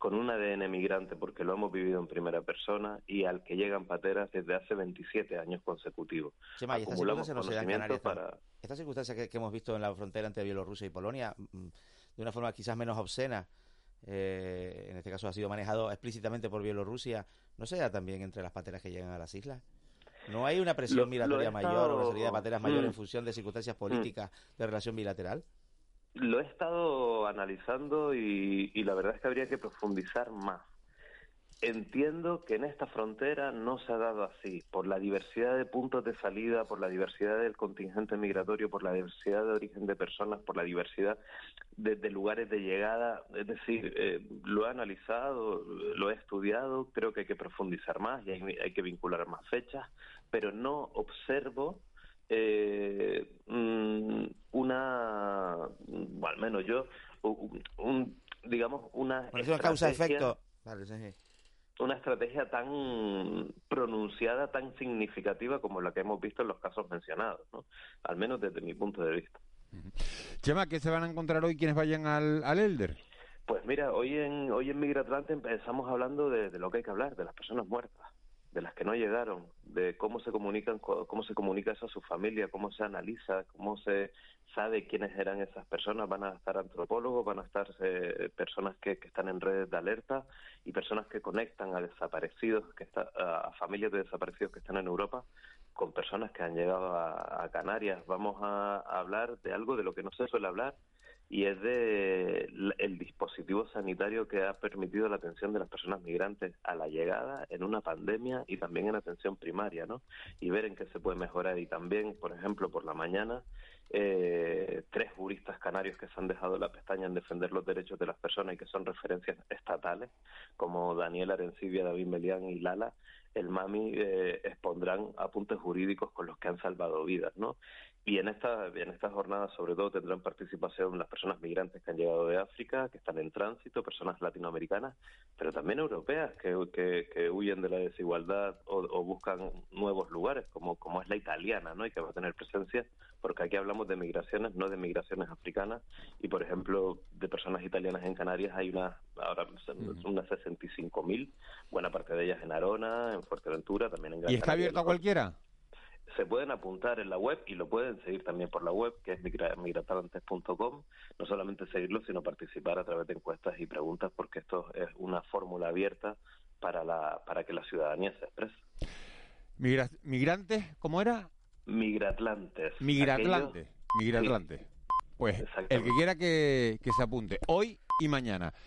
[SPEAKER 15] con un ADN migrante porque lo hemos vivido en primera persona y al que llegan pateras desde hace 27 años consecutivos.
[SPEAKER 11] Chema, esta circunstancia, no para... esta circunstancia que, hemos visto en la frontera entre Bielorrusia y Polonia, mm, de una forma quizás menos obscena, eh, en este caso ha sido manejado explícitamente por Bielorrusia, ¿no se da también entre las pateras que llegan a las islas? ¿No hay una presión migratoria mayor o una salida de pateras mayor en mm. función de circunstancias políticas de relación bilateral?
[SPEAKER 15] Lo he estado analizando y, la verdad es que habría que profundizar más. Entiendo que en esta frontera no se ha dado así, por la diversidad de puntos de salida, por la diversidad del contingente migratorio, por la diversidad de origen de personas, por la diversidad de, lugares de llegada. Es decir, eh, lo he analizado, lo he estudiado, creo que hay que profundizar más y hay, que vincular más fechas, pero no observo eh, mm, una, o al menos yo, un, digamos, una...
[SPEAKER 11] causa-efecto.
[SPEAKER 15] Una estrategia tan pronunciada, tan significativa como la que hemos visto en los casos mencionados, ¿no? al menos desde mi punto de vista.
[SPEAKER 1] Chema, ¿qué se van a encontrar hoy quienes vayan al, al Elder?
[SPEAKER 15] Pues mira, hoy en hoy en Migratlante empezamos hablando de, de, lo que hay que hablar, de las personas muertas de las que no llegaron, de cómo se comunican, cómo se comunica eso a su familia, cómo se analiza, cómo se sabe quiénes eran esas personas. Van a estar antropólogos, van a estar eh, personas que, están en redes de alerta y personas que conectan a desaparecidos, que a familias de desaparecidos que están en Europa con personas que han llegado a, Canarias. Vamos a, hablar de algo de lo que no se suele hablar y es de el dispositivo sanitario que ha permitido la atención de las personas migrantes a la llegada en una pandemia y también en atención primaria, ¿no? Y ver en qué se puede mejorar y también, por ejemplo, por la mañana eh, tres juristas canarios que se han dejado la pestaña en defender los derechos de las personas y que son referencias estatales, como Daniel Arencibia, David Melián y Lala, el MAMI eh, expondrán apuntes jurídicos con los que han salvado vidas, ¿no? Y en esta, en estas jornadas, sobre todo, tendrán participación las personas migrantes que han llegado de África, que están en tránsito, personas latinoamericanas, pero también europeas que, que, huyen de la desigualdad o, buscan nuevos lugares, como, como es la italiana, ¿no? Y que va a tener presencia, porque aquí hablamos de migraciones, no de migraciones africanas, y por ejemplo, de personas italianas en Canarias hay unas, ahora unas 65.000, buena parte de ellas en Arona, en Fuerteventura, también en
[SPEAKER 1] Gran ¿Y está abierto a cualquiera?
[SPEAKER 15] Se pueden apuntar en la web y lo pueden seguir también por la web, que es migratalantes.com. No solamente seguirlo, sino participar a través de encuestas y preguntas, porque esto es una fórmula abierta para, la, para que la ciudadanía se exprese.
[SPEAKER 1] ¿Migrantes? ¿Cómo era?
[SPEAKER 15] Migratlantes.
[SPEAKER 1] Migratlantes. Migratlantes. Pues el que quiera que, que se apunte, hoy y mañana.